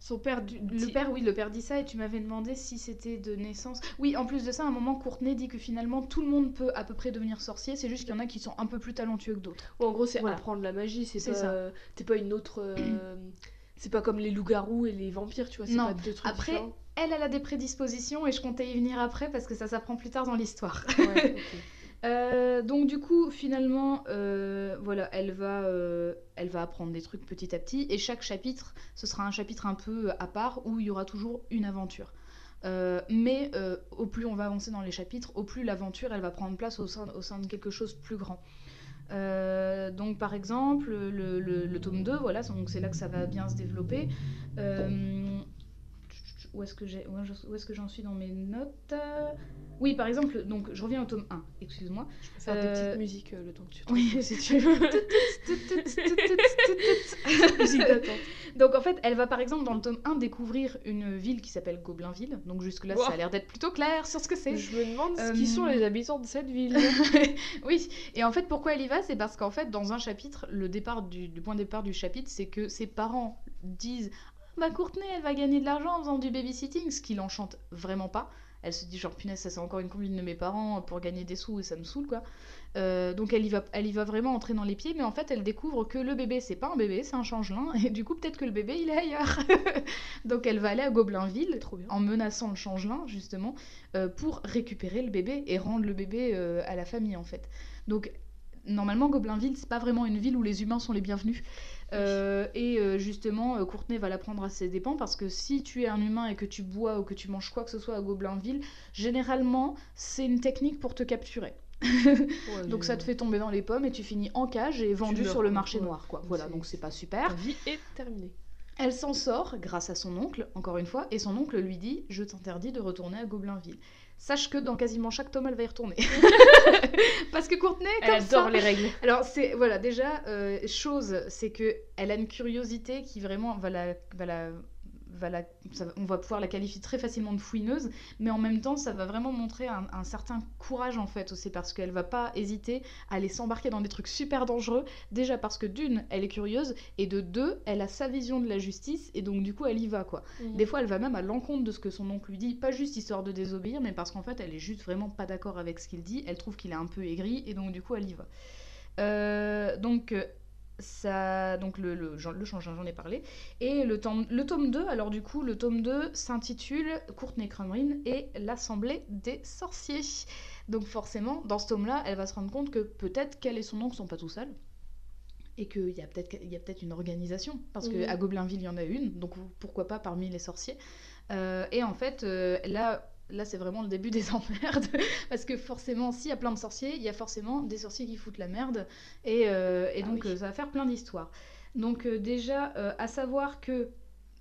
B: Son père, du,
A: Le père, oui, le père dit ça et tu m'avais demandé si c'était de naissance. Oui, en plus de ça, à un moment, Courtenay dit que finalement tout le monde peut à peu près devenir sorcier, c'est juste qu'il y en a qui sont un peu plus talentueux que d'autres.
B: En gros, c'est
A: Voilà.
B: apprendre la magie. C'est pas,
A: ça.
B: T'es pas une autre. euh, c'est pas comme les loups-garous et les vampires, tu vois. C'est
A: Non.
B: pas deux trucs
A: Après,
B: différents.
A: Elle, elle a des prédispositions et je comptais y venir après parce que ça s'apprend plus tard dans l'histoire.
B: Ouais, ok.
A: Euh, donc du coup, finalement, euh, voilà, elle va, euh, elle va apprendre des trucs petit à petit et chaque chapitre, ce sera un chapitre un peu à part où il y aura toujours une aventure. Mais au plus on va avancer dans les chapitres, au plus l'aventure, elle va prendre place au sein, au sein de quelque chose de plus grand. Donc par exemple, le, tome 2, voilà, c'est là que ça va bien se développer. Où est-ce que j'ai où est-ce où est-ce que j'en suis dans mes notes Oui, par exemple, donc je reviens au tome 1, excuse-moi.
B: Je peux faire des
A: Euh,
B: petites musiques euh, le temps que tu
A: Oui, si
B: tu veux.
A: Donc en fait, elle va par exemple dans le tome 1 découvrir une ville qui s'appelle Goblinville. Donc jusque-là,
B: Wow.
A: ça a l'air d'être plutôt clair sur ce que c'est.
B: Je me demande
A: Euh,
B: qui sont les habitants de cette ville.
A: oui, et en fait, pourquoi elle y va? C'est parce qu'en fait, dans un chapitre, le départ du, du point de départ du chapitre, c'est que ses parents disent Bah, Courtenay, elle va gagner de l'argent en faisant du babysitting, ce qui l'enchante vraiment pas. Elle se dit genre punaise ça c'est encore une combine de mes parents pour gagner des sous et ça me saoule quoi. Euh, donc elle y va, elle y va vraiment entrer dans les pieds, mais en fait elle découvre que le bébé c'est pas un bébé, c'est un changelin et du coup peut-être que le bébé il est ailleurs. donc elle va aller à
B: Trop bien.
A: en menaçant le changelin justement euh, pour récupérer le bébé et rendre le bébé euh, à la famille en fait. Donc normalement Goblinville c'est pas vraiment une ville où les humains sont les bienvenus. Euh, et euh, justement euh, Courtenay va l'apprendre à ses dépens parce que si tu es un humain et que tu bois ou que tu manges quoi que ce soit à Goblinville, généralement c'est une technique pour te capturer.
B: Ouais,
A: Donc ça te fait tomber dans les pommes et tu finis en cage et vendu sur le marché
B: Ouais.
A: noir quoi. Voilà, donc c'est pas super.
B: vie est terminée.
A: Elle s'en sort grâce à son oncle, encore une fois, et son oncle lui dit Je t'interdis de retourner à Goblinville. Sache que dans quasiment chaque tome, elle va y retourner. Parce que Courtenay,
B: Elle
A: ça.
B: adore les règles.
A: Alors, c'est voilà, déjà, euh, chose, c'est que elle a une curiosité qui vraiment va la, va la, va la, on va pouvoir la qualifier très facilement de fouineuse, mais en même temps, ça va vraiment montrer un, certain courage en fait aussi, parce qu'elle va pas hésiter à aller s'embarquer dans des trucs super dangereux, déjà parce que d'une, elle est curieuse, et de deux, elle a sa vision de la justice, et donc du coup, elle y va quoi. Mhm. Des fois, elle va même à l'encontre de ce que son oncle lui dit, pas juste histoire de désobéir, mais parce qu'en fait, elle est juste vraiment pas d'accord avec ce qu'il dit, elle trouve qu'il est un peu aigri, et donc du coup, elle y va. Euh, donc ça, donc le, le, le j'en ai parlé. Et le tome, le tome 2, alors du coup, le tome 2 s'intitule Courtney Crumrin et l'Assemblée des sorciers. Donc forcément, dans ce tome-là, elle va se rendre compte que peut-être qu'elle et son oncle sont pas tout seuls. Et qu'il y a peut-être peut une organisation. Parce qu'à Goblinville, il y en a une. Donc pourquoi pas parmi les sorciers. Euh, et en fait, euh, là, là c'est vraiment le début des emmerdes. parce que forcément, s'il y a plein de sorciers, il y a forcément des sorciers qui foutent la merde. Et, euh, et ah donc, ça va faire plein d'histoires. Donc, déjà, à savoir que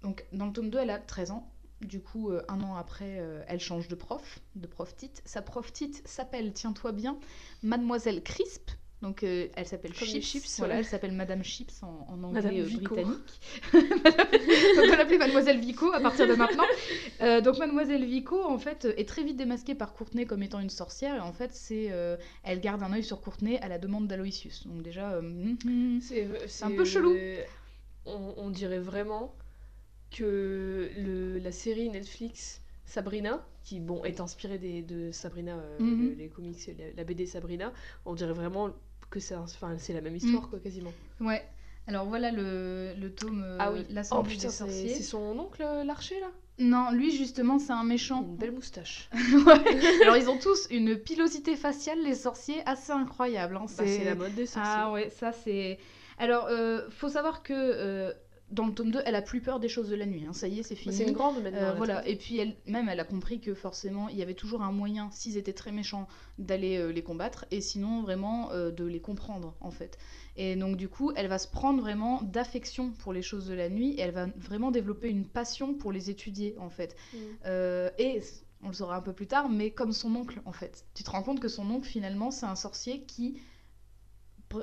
A: donc, dans le tome 2, elle a 13 ans. Du coup, un an après, elle change de prof, de prof titre. Sa prof titre s'appelle, tiens-toi bien, Mademoiselle Crisp. Donc elle s'appelle Chips. voilà, elle s'appelle Madame Chips en, anglais britannique. on va l'appeler Mademoiselle Vico à partir de maintenant. donc Mademoiselle Vico, en fait, est très vite démasquée par Courtenay comme étant une sorcière. Et en fait, c'est elle garde un œil sur Courtenay à la demande d'Aloysius. Donc déjà, c'est un peu chelou.
B: On, on, dirait vraiment que le, la série Netflix Sabrina, qui bon est inspirée des, de Sabrina, mhm. les comics, la, BD Sabrina, on dirait vraiment que c'est enfin, la même histoire, mm. quoi, quasiment.
A: Ouais. Alors voilà le, le tome
B: Ah oui, l'Assemblée oh, sorciers. C'est son oncle, euh, l'archer, là?
A: Non, lui, justement, c'est un méchant.
B: Une belle moustache.
A: Alors, ils ont tous une pilosité faciale, les sorciers, assez incroyable. Hein.
B: Bah, c'est la mode des sorciers.
A: Ah ouais, ça, c'est... Alors, euh, faut savoir que... Euh, dans le tome 2, elle a plus peur des choses de la nuit. Hein. Ça y est, c'est fini.
B: C'est une grande maintenant.
A: Euh, voilà. Et puis elle, même, elle a compris que forcément, il y avait toujours un moyen, s'ils étaient très méchants, d'aller euh, les combattre, et sinon vraiment euh, de les comprendre en fait. Et donc du coup, elle va se prendre vraiment d'affection pour les choses de la nuit, et elle va vraiment développer une passion pour les étudier en fait. Mm. et on le saura un peu plus tard, mais comme son oncle en fait. Tu te rends compte que son oncle finalement, c'est un sorcier qui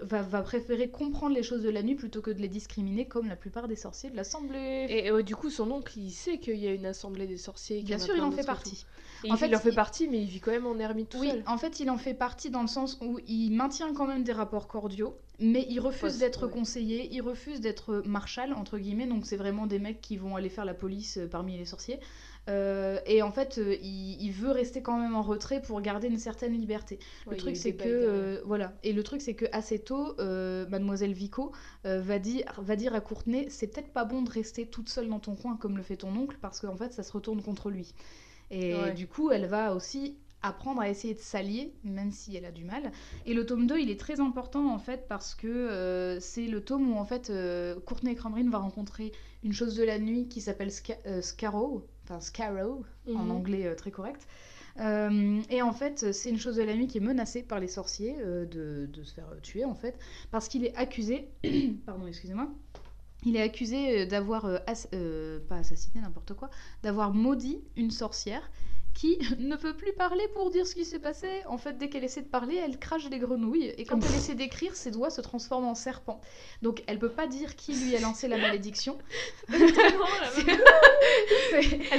A: va, préférer comprendre les choses de la nuit plutôt que de les discriminer comme la plupart des sorciers de l'assemblée.
B: Et euh, du coup, son oncle, il sait qu'il y a une assemblée des sorciers.
A: Bien sûr, il en fait partie.
B: en fait, il en fait partie, mais il vit quand même en ermite tout
A: oui,
B: seul.
A: en fait, il en fait partie dans le sens où il maintient quand même des rapports cordiaux, mais il refuse d'être conseiller, il refuse d'être marshal, entre guillemets, donc c'est vraiment des mecs qui vont aller faire la police euh, parmi les sorciers. Euh, et en fait, euh, il, veut rester quand même en retrait pour garder une certaine liberté. Le truc, c'est que euh, voilà. Et le truc, c'est que assez tôt, Mademoiselle Vico va dire, va dire à Courtenay, c'est peut-être pas bon de rester toute seule dans ton coin comme le fait ton oncle, parce qu'en fait, ça se retourne contre lui. Et du coup, elle va aussi apprendre à essayer de s'allier, même si elle a du mal. Et le tome 2, il est très important en fait parce que c'est le tome où en fait Courtenay Crumrin va rencontrer une chose de la nuit qui s'appelle Scarrow, enfin Scarrow en mhm. anglais euh, très correct. Euh, et en fait, c'est une chose de la nuit qui est menacée par les sorciers euh, de, de, se faire tuer en fait, parce qu'il est accusé, pardon, excusez-moi, il est accusé d'avoir, pas assassiné n'importe quoi, d'avoir maudit une sorcière qui ne peut plus parler pour dire ce qui s'est passé. En fait, dès qu'elle essaie de parler, elle crache des grenouilles. Et quand elle essaie d'écrire, ses doigts se transforment en serpents. Donc, elle peut pas dire qui lui a lancé la malédiction.
B: elle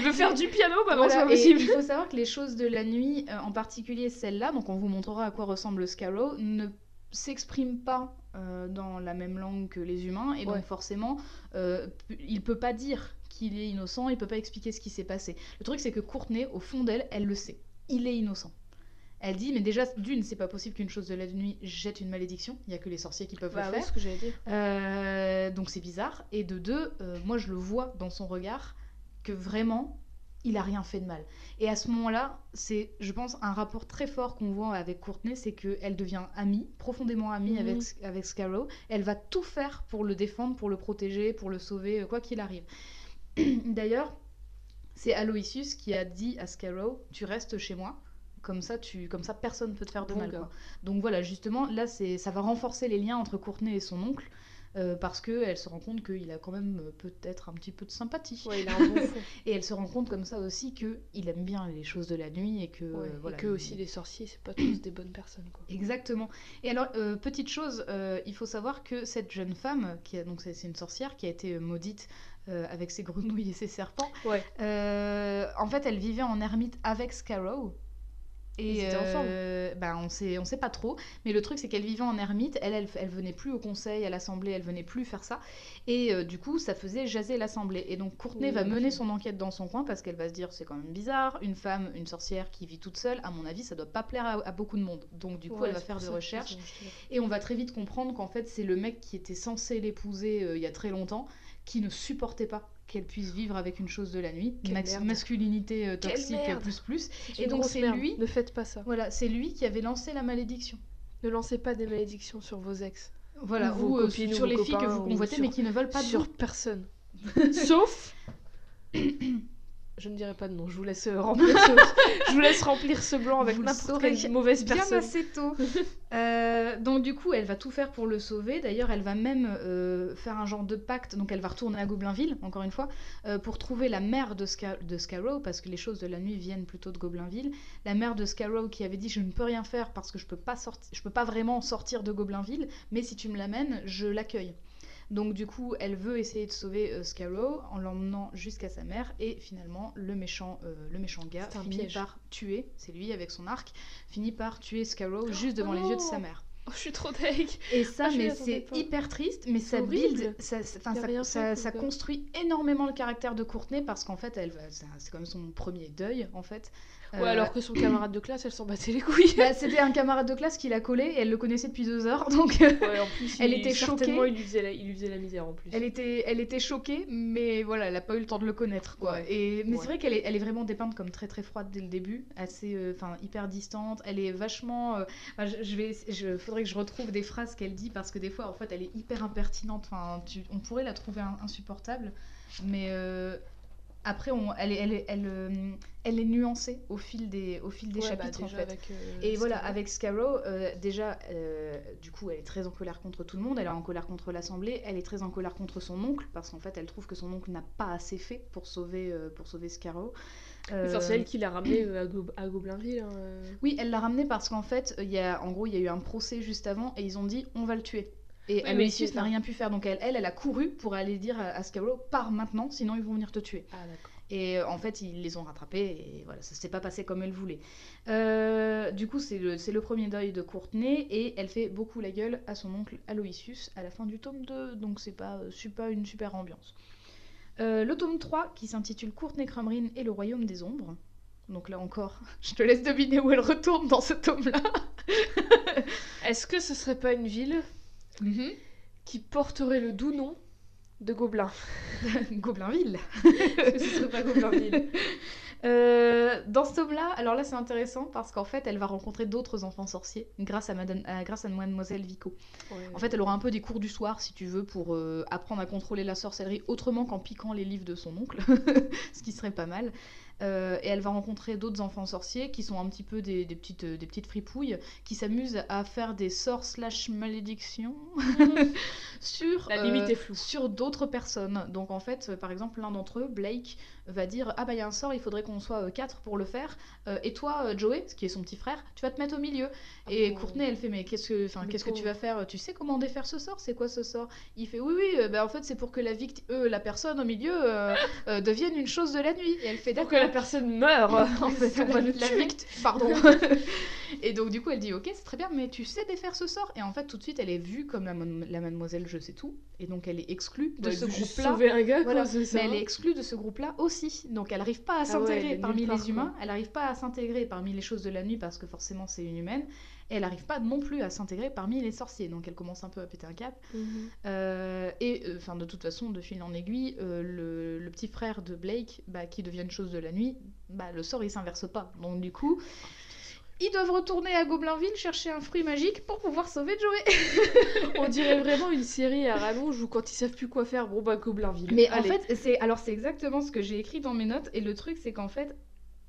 B: veut faire du piano, non, c'est possible.
A: il faut savoir que les choses de la nuit, euh, en particulier celle-là, donc on vous montrera à quoi ressemble le Scarrow, ne s'exprime pas euh, dans la même langue que les humains et donc forcément euh, il peut pas dire qu'il est innocent, il peut pas expliquer ce qui s'est passé. Le truc, c'est que Courtenay, au fond d'elle, elle le sait. Il est innocent. Elle dit, mais déjà, d'une, c'est pas possible qu'une chose de la nuit jette une malédiction. Il y a que les sorciers qui peuvent le bah faire.
B: ce que j'allais dire.
A: Euh, donc c'est bizarre. Et de deux, euh, moi je le vois dans son regard que vraiment, il a rien fait de mal. Et à ce moment-là, c'est, je pense, un rapport très fort qu'on voit avec Courtenay, c'est qu'elle devient amie, profondément amie avec, mhm. avec Scarrow. Elle va tout faire pour le défendre, pour le protéger, pour le sauver, quoi qu'il arrive. D'ailleurs, c'est Aloysius qui a dit à Scarrow Tu restes chez moi. Comme ça, tu, comme ça, personne peut te faire de mal. Donc voilà, justement, là, c'est, ça va renforcer les liens entre Courtenay et son oncle. Euh, parce qu'elle se rend compte qu'il a quand même euh, peut-être un petit peu de sympathie. et elle se rend compte comme ça aussi qu'il aime bien les choses de la nuit et que
B: euh, voilà, que aussi les sorciers c'est pas tous des bonnes personnes.
A: Exactement. Et alors petite chose, il faut savoir que cette jeune femme qui a donc c'est une sorcière qui a été maudite euh, avec ses grenouilles et ses serpents.
B: Ouais.
A: Euh, en fait, elle vivait en ermite avec Scarrow.
B: Ils étaient ensemble
A: euh, ben, on sait, on sait pas trop. Mais le truc, c'est qu'elle vivait en ermite. Elle, elle, elle venait plus au conseil, à l'assemblée, elle venait plus faire ça. Et euh, du coup, ça faisait jaser l'assemblée. Et donc, Courtenay
B: Oui,
A: va mener son enquête dans son coin parce qu'elle va se dire c'est quand même bizarre. Une femme, une sorcière qui vit toute seule, à mon avis, ça doit pas plaire à, à beaucoup de monde. Donc, du coup,
B: Ouais,
A: elle va faire des recherches.
B: ils
A: Et on va très vite comprendre qu'en fait, c'est le mec qui était censé l'épouser euh, il y a très longtemps qui ne supportait pas qu'elle puisse vivre avec une chose de la nuit.
B: Merde.
A: masculinité euh, toxique
B: merde.
A: plus plus. Et donc, c'est lui-
B: Ne faites pas ça.
A: Voilà, c'est lui qui avait lancé la malédiction.
B: Ne lancez pas des malédictions sur vos ex.
A: Voilà,
B: Ou
A: euh,
B: copines,
A: sur
B: ou
A: les filles que vous
B: ou
A: convoitez mais qui ne veulent pas de
B: sur
A: vous.
B: personne. Sauf. Je ne dirai pas de nom, je vous laisse euh, remplir ce, je vous laisse remplir ce blanc avec n'importe quelle mauvaise
A: Bien
B: personne.
A: assez tôt. Euh, donc du coup, elle va tout faire pour le sauver. D'ailleurs, elle va même euh, faire un genre de pacte. Donc elle va retourner à Goblinville, encore une fois, euh, pour trouver la mère de, Scar- de Scarrow, parce que les choses de la nuit viennent plutôt de Goblinville. La mère de Scarrow qui avait dit je ne peux rien faire parce que je peux pas sortir, je peux pas vraiment sortir de Goblinville, mais si tu me l'amènes, je l'accueille. Donc du coup, elle veut essayer de sauver euh, Scarrow en l'emmenant jusqu'à sa mère et finalement le méchant, euh, le méchant gars finit
B: piège.
A: par tuer, c'est lui avec son arc, finit par tuer Scarrow juste devant les yeux de sa mère.
B: Oh, je suis trop deg.
A: Et ça,
B: Ah,
A: mais c'est hyper triste, mais ça
B: horrible.
A: build, ça, ça- construit énormément le caractère de Courtenay parce qu'en fait, elle, c'est comme son premier deuil en fait.
B: Ouais,
A: Euh,
B: alors que son camarade de classe, elle s'en battait les couilles.
A: bah, c'était un camarade de classe qui l'a collé et elle le connaissait depuis deux heures, donc euh,
B: Ouais, en plus,
A: Elle
B: il-
A: était choquée.
B: il lui, faisait la, il lui faisait la misère en plus.
A: Elle était, elle était choquée, mais voilà, elle n'a pas eu le temps de le connaître, quoi.
B: Ouais.
A: Et, mais
B: Ouais.
A: c'est vrai qu'elle est, elle est vraiment dépeinte comme très très froide dès le début, assez, euh, hyper distante. Elle est vachement. euh, je, je vais, je, faudrait que je retrouve des phrases qu'elle dit parce que des fois, en fait, elle est hyper impertinente. Enfin, on pourrait la trouver in- insupportable, mais après, on, elle est, elle est, elle, euh, elle est nuancée au fil des, au fil des
B: Ouais, bah,
A: chapitres, en
B: déjà
A: fait.
B: avec, euh,
A: Et voilà, avec Scarrow, euh, déjà, du coup, elle est très en colère contre tout le monde, elle est en colère contre l'Assemblée, elle est très en colère contre son oncle, parce qu'en fait, elle trouve que son oncle n'a pas assez fait pour sauver, pour sauver Scarrow.
B: Enfin, c'est elle qui l'a ramené à, Go- à Goblinville. hein.
A: Oui, elle l'a ramené parce qu'en fait, il y a, en gros, il y a eu un procès juste avant, et ils ont dit, on va le tuer. Et Aloysius n'a rien pu faire, donc elle, elle, elle a couru pour aller dire à, Scarrow, pars maintenant, sinon ils vont venir te tuer.
B: Ah.
A: Et euh, en fait, ils les ont rattrapés et voilà, ça s'est pas passé comme elle voulait. Euh, du coup, c'est le, premier deuil de Courtenay et elle fait beaucoup la gueule à son oncle Aloysius à la fin du tome 2, donc c'est pas, euh, pas une super ambiance. Euh, le tome 3 qui s'intitule Courtenay Crumrin et le royaume des ombres. Donc là encore, je te laisse deviner où elle retourne dans ce tome-là.
B: Est-ce que ce serait pas une ville? Qui porterait le doux nom de Gobelin. Que ce serait pas Goblinville.
A: Euh, dans ce tome-là, alors là c'est intéressant parce qu'en fait elle va rencontrer d'autres enfants sorciers grâce à, Madame, à- grâce à Mademoiselle Vico. En fait elle aura un peu des cours du soir si tu veux pour euh, apprendre à contrôler la sorcellerie autrement qu'en piquant les livres de son oncle, ce qui serait pas mal. Euh, et elle va rencontrer d'autres enfants sorciers qui sont un petit peu des, des petites, euh, des petites fripouilles qui s'amusent à faire des sorts slash malédictions sur,
B: La
A: euh,
B: limite est floue.
A: sur d'autres personnes. Donc en fait, par exemple, l'un d'entre eux, Blake, va dire Ah bah il y a un sort, il faudrait qu'on soit euh, quatre pour le faire. Euh, et toi, euh, Joey, ce qui est son petit frère, tu vas te mettre au milieu. Et
B: pauvre.
A: Courtenay, elle fait Mais qu'est-ce que, qu'est-ce que tu vas faire Tu sais comment défaire ce sort C'est quoi ce sort? Il fait Oui, oui, euh, bah, en fait, c'est pour que la, victime, la personne au milieu euh, euh, devienne une chose de la nuit. Et elle fait
B: Pour que
A: D'accord.
B: la personne meure En fait, on va le
A: la victime, pardon. et donc du coup elle dit ok c'est très bien mais tu sais défaire ce sort et en fait tout de suite elle est vue comme la, la mademoiselle je sais tout et donc elle est exclue de
B: Bah,
A: ce groupe-là.
B: sauver un gars,
A: Voilà.
B: quoi, c'est ça.
A: Mais elle est exclue de ce groupe-là aussi. Donc elle n'arrive pas à
B: Ah ouais,
A: s'intégrer parmi les humains, elle n'arrive pas à s'intégrer parmi les choses de la nuit parce que forcément c'est une humaine. Et elle n'arrive pas non plus à s'intégrer parmi les sorciers. Donc elle commence un peu à péter un cap.
B: Mhm.
A: Euh, et euh, enfin de toute façon, de fil en aiguille, euh, le, le petit frère de Blake, bah, qui devient une chose de la nuit, bah, le sort il s'inverse pas. Donc du coup, ils doivent retourner à Goblinville chercher un fruit magique pour pouvoir sauver Joey.
B: On dirait vraiment une série à rallonge où quand ils savent plus quoi faire, bon bah Goblinville.
A: Mais
B: Allez.
A: en fait, c'est alors c'est exactement ce que j'ai écrit dans mes notes. Et le truc, c'est qu'en fait,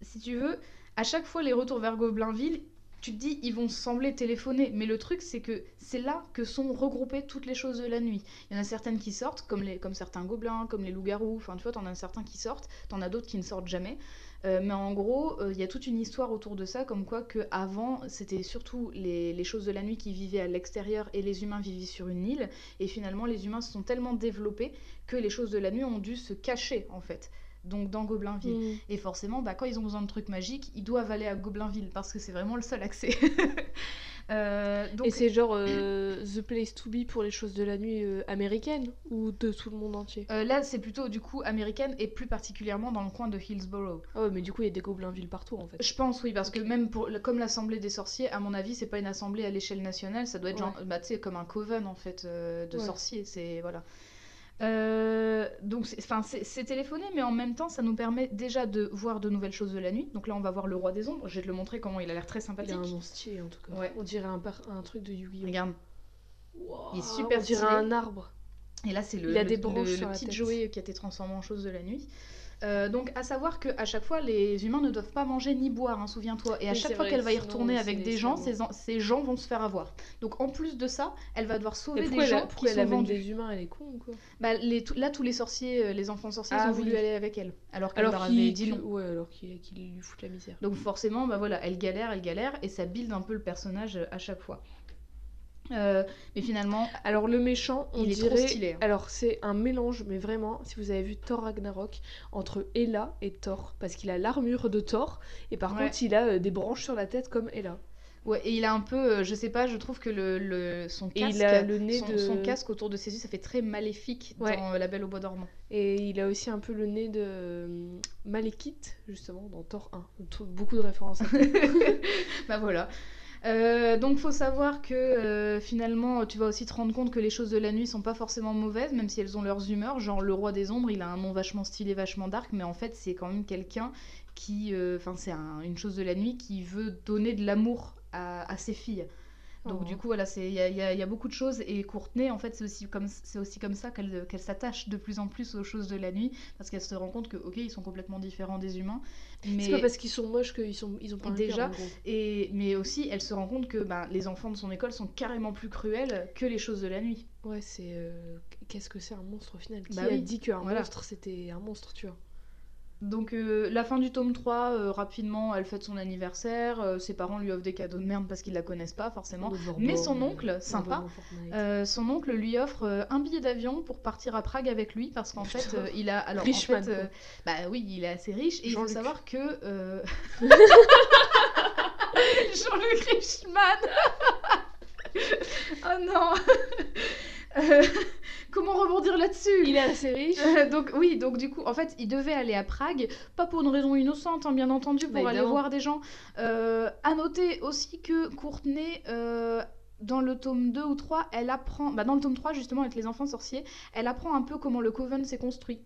A: si tu veux, à chaque fois les retours vers Goblinville, tu te dis, ils vont sembler téléphoner. Mais le truc, c'est que c'est là que sont regroupées toutes les choses de la nuit. Il y en a certaines qui sortent, comme, les, comme certains gobelins, comme les loups-garous. Enfin, tu vois, t'en as certains qui sortent, t'en as d'autres qui ne sortent jamais. Euh, mais en gros, euh, il y a toute une histoire autour de ça, comme quoi que avant c'était surtout les, les, choses de la nuit qui vivaient à l'extérieur et les humains vivaient sur une île. Et finalement, les humains se sont tellement développés que les choses de la nuit ont dû se cacher, en fait donc dans Goblinville. Mm. Et forcément, bah, quand ils ont besoin de trucs magiques, ils doivent aller à Goblinville parce que c'est vraiment le seul accès.
B: Euh, donc... Et c'est genre euh, The Place to Be pour les choses de la nuit euh, américaines ou de tout le monde entier?
A: Là, c'est plutôt du coup américaine et plus particulièrement dans le coin de Hillsborough.
B: Ah ouais, mais du coup, il y a des Goblinvilles partout en fait.
A: Je pense, oui, parce que même pour, comme l'Assemblée des sorciers, à mon avis, c'est pas une assemblée à l'échelle nationale, ça doit être genre, bah, comme un coven en fait de sorciers. C'est voilà. Euh, donc, c'est téléphoné, mais en même temps, ça nous permet déjà de voir de nouvelles choses de la nuit. Donc là, on va voir le roi des ombres. Je vais te le montrer comment il a l'air très sympathique.
B: Il a un en tout cas. On dirait un, un truc de Yu-Gi-Oh!
A: Regarde.
B: il est super On dirait un arbre.
A: Et là, c'est le, le, le, petit Joey qui a été transformé en chose de la nuit. Euh, donc, à savoir qu'à chaque fois, les humains ne doivent pas manger ni boire, hein, souviens-toi. Et à chaque fois qu'elle va y retourner avec des gens, ces, gens vont se faire avoir. Donc, en plus de ça, elle va devoir sauver des gens qui sont vendus.
B: des humains, elle est con ou quoi?
A: Bah, les, Là, tous les sorciers, euh, les enfants sorciers, ah ont voulu aller avec elle. Alors qu'elle leur avait dit non.
B: Ouais, alors qu'ils lui foutent la misère.
A: Donc, forcément, bah voilà, elle galère, elle galère, et ça build un peu le personnage à chaque fois. Euh, mais finalement,
B: alors le méchant, on il dirait, est trop stylé. Hein. Alors c'est un mélange, mais vraiment, si vous avez vu Thor Ragnarok, entre Ella et Thor, parce qu'il a l'armure de Thor, et par contre il a euh, des branches sur la tête comme Ella.
A: Ouais, et il a un peu, euh, je sais pas, je trouve que le, le son casque, le nez son, de... son, casque autour de ses yeux, ça fait très maléfique dans La Belle au Bois dormant.
B: Et il a aussi un peu le nez de Malekith, justement, dans Thor 1. Beaucoup de références.
A: bah voilà. Euh, donc faut savoir que euh, finalement tu vas aussi te rendre compte que les choses de la nuit sont pas forcément mauvaises même si elles ont leurs humeurs. Genre le roi des ombres il a un nom vachement stylé vachement dark mais en fait c'est quand même quelqu'un qui euh, enfin c'est une chose de la nuit qui veut donner de l'amour à, ses filles donc du oh. coup voilà, il y a, y a, beaucoup de choses et Courtenay en fait c'est aussi comme c'est aussi comme ça qu'elle qu'elle s'attache de plus en plus aux choses de la nuit parce qu'elle se rend compte que ok ils sont complètement différents des humains.
B: Mais c'est pas parce qu'ils sont moches qu'ils sont ils ont pas déjà
A: un et mais aussi elle se rend compte que ben, les enfants de son école sont carrément plus cruels que les choses de la nuit.
B: Ouais c'est euh, qu'est-ce que c'est un monstre au final? Qui bah a dit qu'un monstre c'était un monstre tu vois?
A: Donc euh, la fin du tome 3, euh, rapidement, elle fête son anniversaire, euh, ses parents lui offrent des cadeaux de merde parce qu'ils la connaissent pas forcément. Mais son oncle, sympa, son oncle lui offre un billet d'avion pour partir à Prague avec lui parce qu'en fait, il a... Alors, en fait, bah oui, il est assez riche et il faut savoir que... Jean-Luc Richman. Oh non comment rebondir là-dessus?
B: Il est assez riche.
A: donc oui, donc du coup, en fait, il devait aller à Prague, pas pour une raison innocente, hein, bien entendu, pour aller voir des gens. Euh, à noter aussi que Courtenay... Euh, dans le tome 2 ou 3, elle apprend, bah dans le tome 3 justement avec les enfants sorciers, elle apprend un peu comment le Coven s'est construit.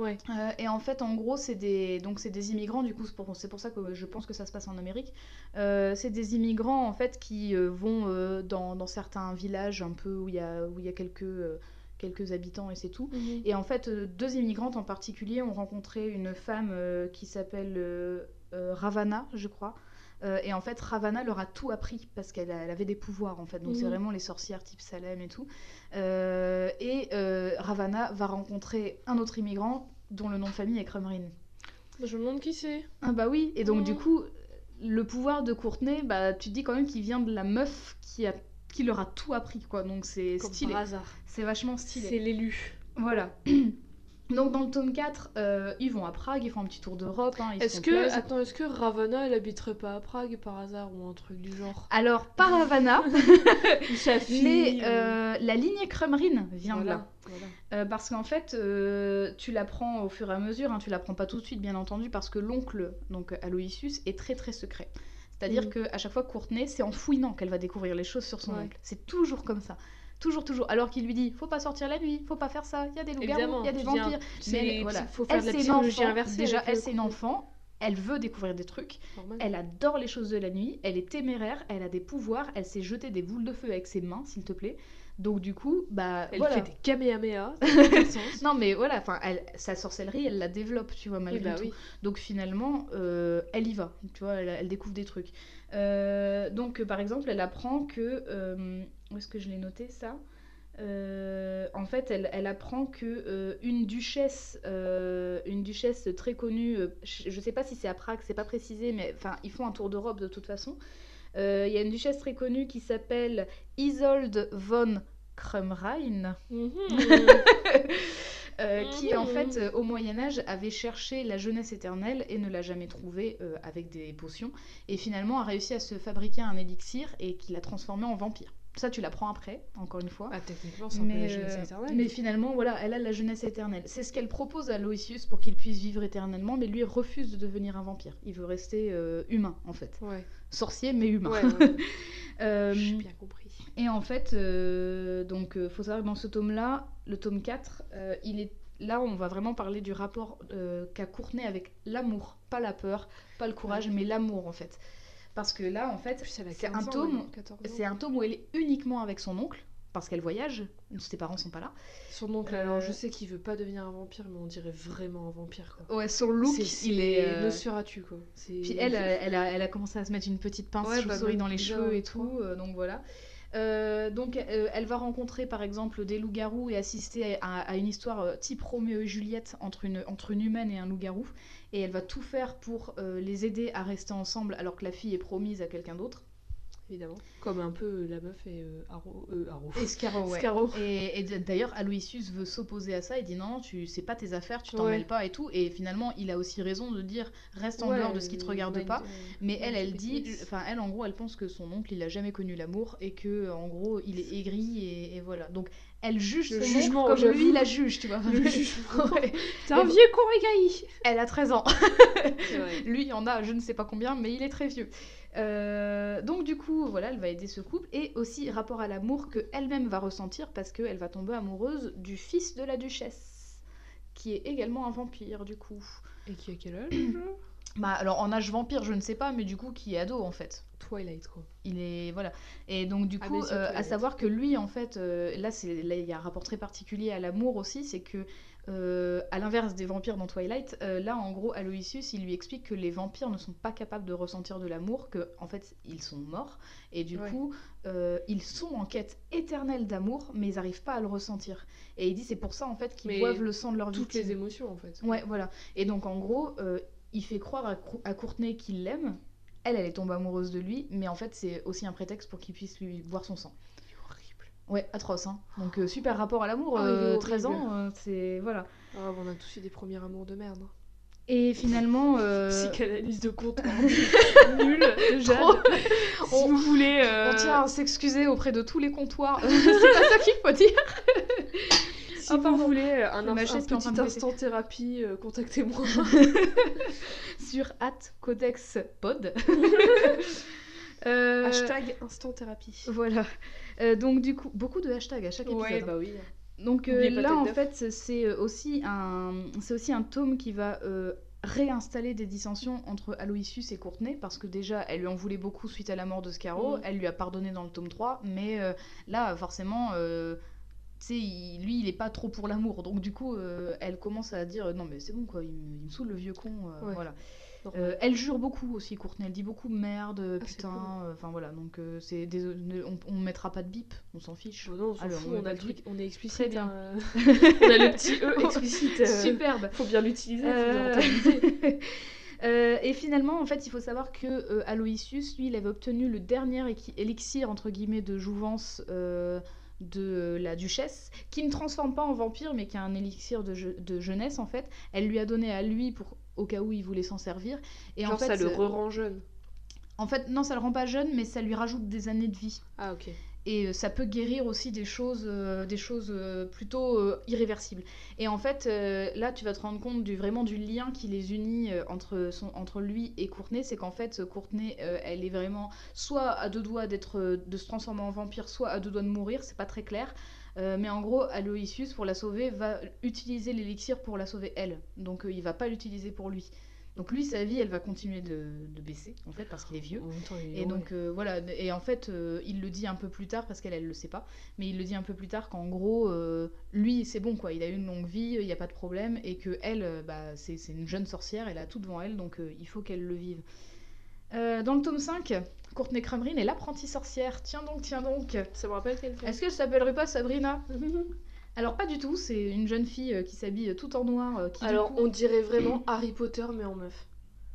B: Ouais.
A: Euh, et en fait, en gros, c'est des donc c'est des immigrants. Du coup, c'est pour, pour, ça que je pense que ça se passe en Amérique. Euh, c'est des immigrants en fait qui euh, vont dans, dans, certains villages un peu où il y a où il y a quelques quelques habitants et c'est tout. Mhm. Et en fait, deux immigrantes en particulier ont rencontré une femme qui s'appelle Ravana, je crois. Et en fait, Ravana leur a tout appris parce qu'elle avait des pouvoirs en fait. Donc c'est mhm. vraiment les sorcières type Salem et tout. Euh, et euh, Ravana va rencontrer un autre immigrant dont le nom de famille est Crumrin.
B: Je me demande qui c'est.
A: Ah bah oui, et donc du coup, le pouvoir de Courtenay, bah tu te dis quand même qu'il vient de la meuf qui, a, qui leur a tout appris, quoi. Donc c'est stylé. C'est vachement stylé.
B: C'est l'élu.
A: Voilà. Donc dans le tome 4, euh, ils vont à Prague, ils font un petit tour d'Europe. Hein,
B: est-ce que, attends, est-ce que Ravana, elle habiterait pas à Prague par hasard ou un truc du genre?
A: Alors, pas Ravana, mais euh, la ligne Krumrin vient de là. Euh, parce qu'en fait, tu l'apprends au fur et à mesure, hein, tu l'apprends pas tout de suite, bien entendu, parce que l'oncle, donc Aloysius, est très très secret. C'est-à-dire mm. qu'à chaque fois, Courtenay, c'est en fouinant qu'elle va découvrir les choses sur son oncle. C'est toujours comme ça. Toujours, toujours. Alors qu'il lui dit, faut pas sortir la nuit, faut pas faire ça, il y a des loups-garous, il y a des vampires. Mais voilà, faut faire elle, c'est une Déjà, elle, c'est une enfant. Elle veut découvrir des trucs. Elle adore les choses de la nuit. Elle est téméraire. Elle a des pouvoirs. Elle sait jeter des boules de feu avec ses mains, s'il te plaît. Donc du coup, bah
B: Elle
A: voilà.
B: fait des kamehameha.
A: Non mais voilà, enfin, elle, sa sorcellerie, elle la développe, tu vois,
B: Oui,
A: malgré
B: bah
A: tout.
B: oui.
A: Donc finalement, euh, elle y va, tu vois, elle, elle découvre des trucs. Euh, donc par exemple, elle apprend que... euh, où est-ce que je l'ai noté ça? Euh, En fait, elle, elle apprend que euh, une duchesse, euh, une duchesse très connue, je je sais pas si c'est à Prague, c'est pas précisé, mais enfin, ils font un tour d'Europe de toute façon. Il y a une duchesse très connue qui s'appelle Isolde von Krumrein.
B: Mhm.
A: Euh, qui en
B: Mhm.
A: fait au Moyen Âge avait cherché la jeunesse éternelle et ne l'a jamais trouvée avec des potions et finalement a réussi à se fabriquer un élixir et qui l'a transformé en vampire. Ça tu l'apprends après, encore une fois.
B: Ah, techniquement, c'est un peu la
A: mais,
B: jeunesse
A: euh,
B: éternelle.
A: mais finalement, voilà, elle a la jeunesse éternelle. C'est ce qu'elle propose à Loïcius pour qu'il puisse vivre éternellement, mais lui refuse de devenir un vampire. Il veut rester euh, humain, en fait.
B: Ouais,
A: Sorcier, mais humain.
B: ouais, ouais.
A: Euh,
B: J'ai bien compris.
A: et en fait, euh, donc, faut savoir que dans ce tome-là, le tome 4, euh, il est là, on va vraiment parler du rapport qu'a Courtenay avec l'amour, pas la peur, pas le courage, mais l'amour en fait. Parce que là, en fait, c'est
B: 15
A: un tome,
B: elle a 14 ans.
A: c'est un tome où elle est uniquement avec son oncle, parce qu'elle voyage, ses parents sont pas là.
B: Son oncle,
A: Euh,
B: alors je sais qu'il veut pas devenir un vampire, mais on dirait vraiment un vampire quoi.
A: Ouais, son look, il est. euh,
B: Nosferatu quoi.
A: Puis elle, euh, elle a, elle a commencé à se mettre une petite pince
B: Ouais, bah,
A: chauve-souris dans les cheveux et tout, euh, donc voilà. Euh, donc euh, elle va rencontrer par exemple des loups-garous et assister à, à une histoire euh, type Roméo et Juliette entre une, entre une humaine et un loup-garou. Et elle va tout faire pour euh, les aider à rester ensemble alors que la fille est promise à quelqu'un d'autre.
B: Évidemment. Comme un peu la meuf et euh, Arrow. euh, Arrow.
A: Et Scarrow, ouais.
B: Scarrow.
A: Et, et d'ailleurs, Aloysius veut s'opposer à ça. Il dit non, tu c'est pas tes affaires, tu t'en
B: Ouais.
A: mêles pas et tout. Et finalement, il a aussi raison de dire reste en
B: Ouais,
A: dehors de ce qui te regarde
B: mind-
A: pas.
B: euh,
A: Mais elle, elle dit, enfin elle en gros, elle pense que son oncle, il a jamais connu l'amour et que en gros, il est aigri et, et voilà. Donc elle juge
B: Le
A: son
B: jugement,
A: oncle comme lui la juge, tu vois.
B: T'es un vieux con égaï
A: Elle a 13 ans.
B: C'est vrai.
A: Lui, il en a je ne sais pas combien, mais il est très vieux. Euh, donc du coup, voilà, elle va aider ce couple et aussi rapport à l'amour que elle-même va ressentir parce qu'elle va tomber amoureuse du fils de la duchesse, qui est également un vampire du coup.
B: Et qui a quel âge
A: Bah alors en âge vampire, je ne sais pas, mais du coup qui est ado en fait.
B: Twilight quoi.
A: Il est voilà et donc du
B: Ah,
A: coup euh, à savoir que lui en fait euh, là c'est là il y a un rapport très particulier à l'amour aussi c'est que euh, à l'inverse des vampires dans Twilight euh, là en gros Aloysius il lui explique que les vampires ne sont pas capables de ressentir de l'amour que en fait ils sont morts et du
B: Ouais.
A: coup euh, ils sont en quête éternelle d'amour mais ils n'arrivent pas à le ressentir et il dit c'est pour ça en fait qu'ils boivent le sang de leur
B: Toutes
A: victime
B: les émotions en fait.
A: Ouais, voilà. Et donc, en gros, euh, il fait croire à, à Courtenay qu'il l'aime. Elle, elle est tombée amoureuse de lui, mais en fait, c'est aussi un prétexte pour qu'il puisse lui boire son sang. Ouais, atroce, hein. Donc, euh, super rapport à l'amour,
B: Ah, il est
A: euh. 13 ans, euh, c'est... Voilà.
B: Ah, on a tous eu des premiers amours de merde. hein.
A: Et finalement...
B: Psychanalyse de comptoir. Nul, de Jade.
A: trop-
B: Si
A: On-
B: vous voulez.
A: On tient à s'excuser auprès de tous les comptoirs. c'est pas ça qu'il faut dire.
B: Si
A: Ah,
B: vous voulez un, petit instant thérapie, euh, contactez-moi.
A: Sur at Codex Pod. Euh,
B: Hashtag instant thérapie.
A: Voilà. Euh, donc, du coup, beaucoup de hashtags à chaque épisode.
B: Ouais,
A: hein.
B: bah oui.
A: Donc euh, là, en fait, c'est euh, aussi un, c'est aussi un tome qui va euh, réinstaller des dissensions entre Aloysius et Courtenay, parce que déjà, elle lui en voulait beaucoup suite à la mort de Scarrow,
B: Mm.
A: elle lui a pardonné dans le tome 3, mais euh, là, forcément, tu sais, il- lui, il est pas trop pour l'amour, donc du coup, elle commence à dire, non mais c'est bon, quoi, il me, il me saoule le vieux con,
B: Ouais.
A: voilà. Euh, elle jure beaucoup aussi, Courtenay. Elle dit beaucoup merde,
B: Ah,
A: putain.
B: cool.
A: euh, Enfin voilà, donc euh, c'est des... on, on mettra pas de bip, on s'en fiche.
B: Oh non, on s'en
A: Alors,
B: fout,
A: on met
B: on,
A: pas
B: a le truc, on est explicite.
A: Très bien.
B: hein. on a le petit E explicite. euh,
A: Superbe.
B: Faut bien l'utiliser,
A: Euh, et finalement, en fait, il faut savoir que euh, Aloysius, lui, il avait obtenu le dernier élixir entre guillemets de jouvence euh, de la duchesse, qui ne transforme pas en vampire, mais qui est un élixir de, je- de jeunesse en fait. Elle lui a donné à lui pour au cas où il voulait s'en servir. Et
B: Genre
A: en fait,
B: ça le
A: euh,
B: re-rend jeune.
A: en fait, non, ça le rend pas jeune, mais ça lui rajoute des années de vie.
B: Ah ok.
A: et euh, ça peut guérir aussi des choses, euh, des choses euh, plutôt euh, irréversibles. Et en fait, là, tu vas te rendre compte du, vraiment du lien qui les unit entre, son, entre lui et Courtenay, c'est qu'en fait, Courtenay, elle est vraiment soit à deux doigts d'être, de se transformer en vampire, soit à deux doigts de mourir, c'est pas très clair. Euh, mais en gros, Aloysius, pour la sauver, va utiliser l'élixir pour la sauver elle. Donc euh, il va pas l'utiliser pour lui. Donc lui, sa vie, elle va continuer de, de baisser, en fait, parce qu'il est vieux. Et donc euh, voilà, et en fait, euh, il le dit un peu plus tard, parce qu'elle, elle le sait pas, mais il le dit un peu plus tard qu'en gros, euh, lui, c'est bon, quoi, il a eu une longue vie, il n'y a pas de problème, et que elle, bah, c'est une jeune sorcière, elle a tout devant elle, donc il faut qu'elle le vive. Dans le tome 5, Courtney Crumrin est l'apprentie sorcière. Tiens donc, tiens donc.
B: Ça me rappelle quelqu'un.
A: Est-ce qu'elle s'appellerait pas Sabrina? Alors pas du tout, c'est une jeune fille euh, qui s'habille tout en noir. euh, qui,
B: Alors,
A: coup-
B: on dirait vraiment Harry Potter, mais en meuf.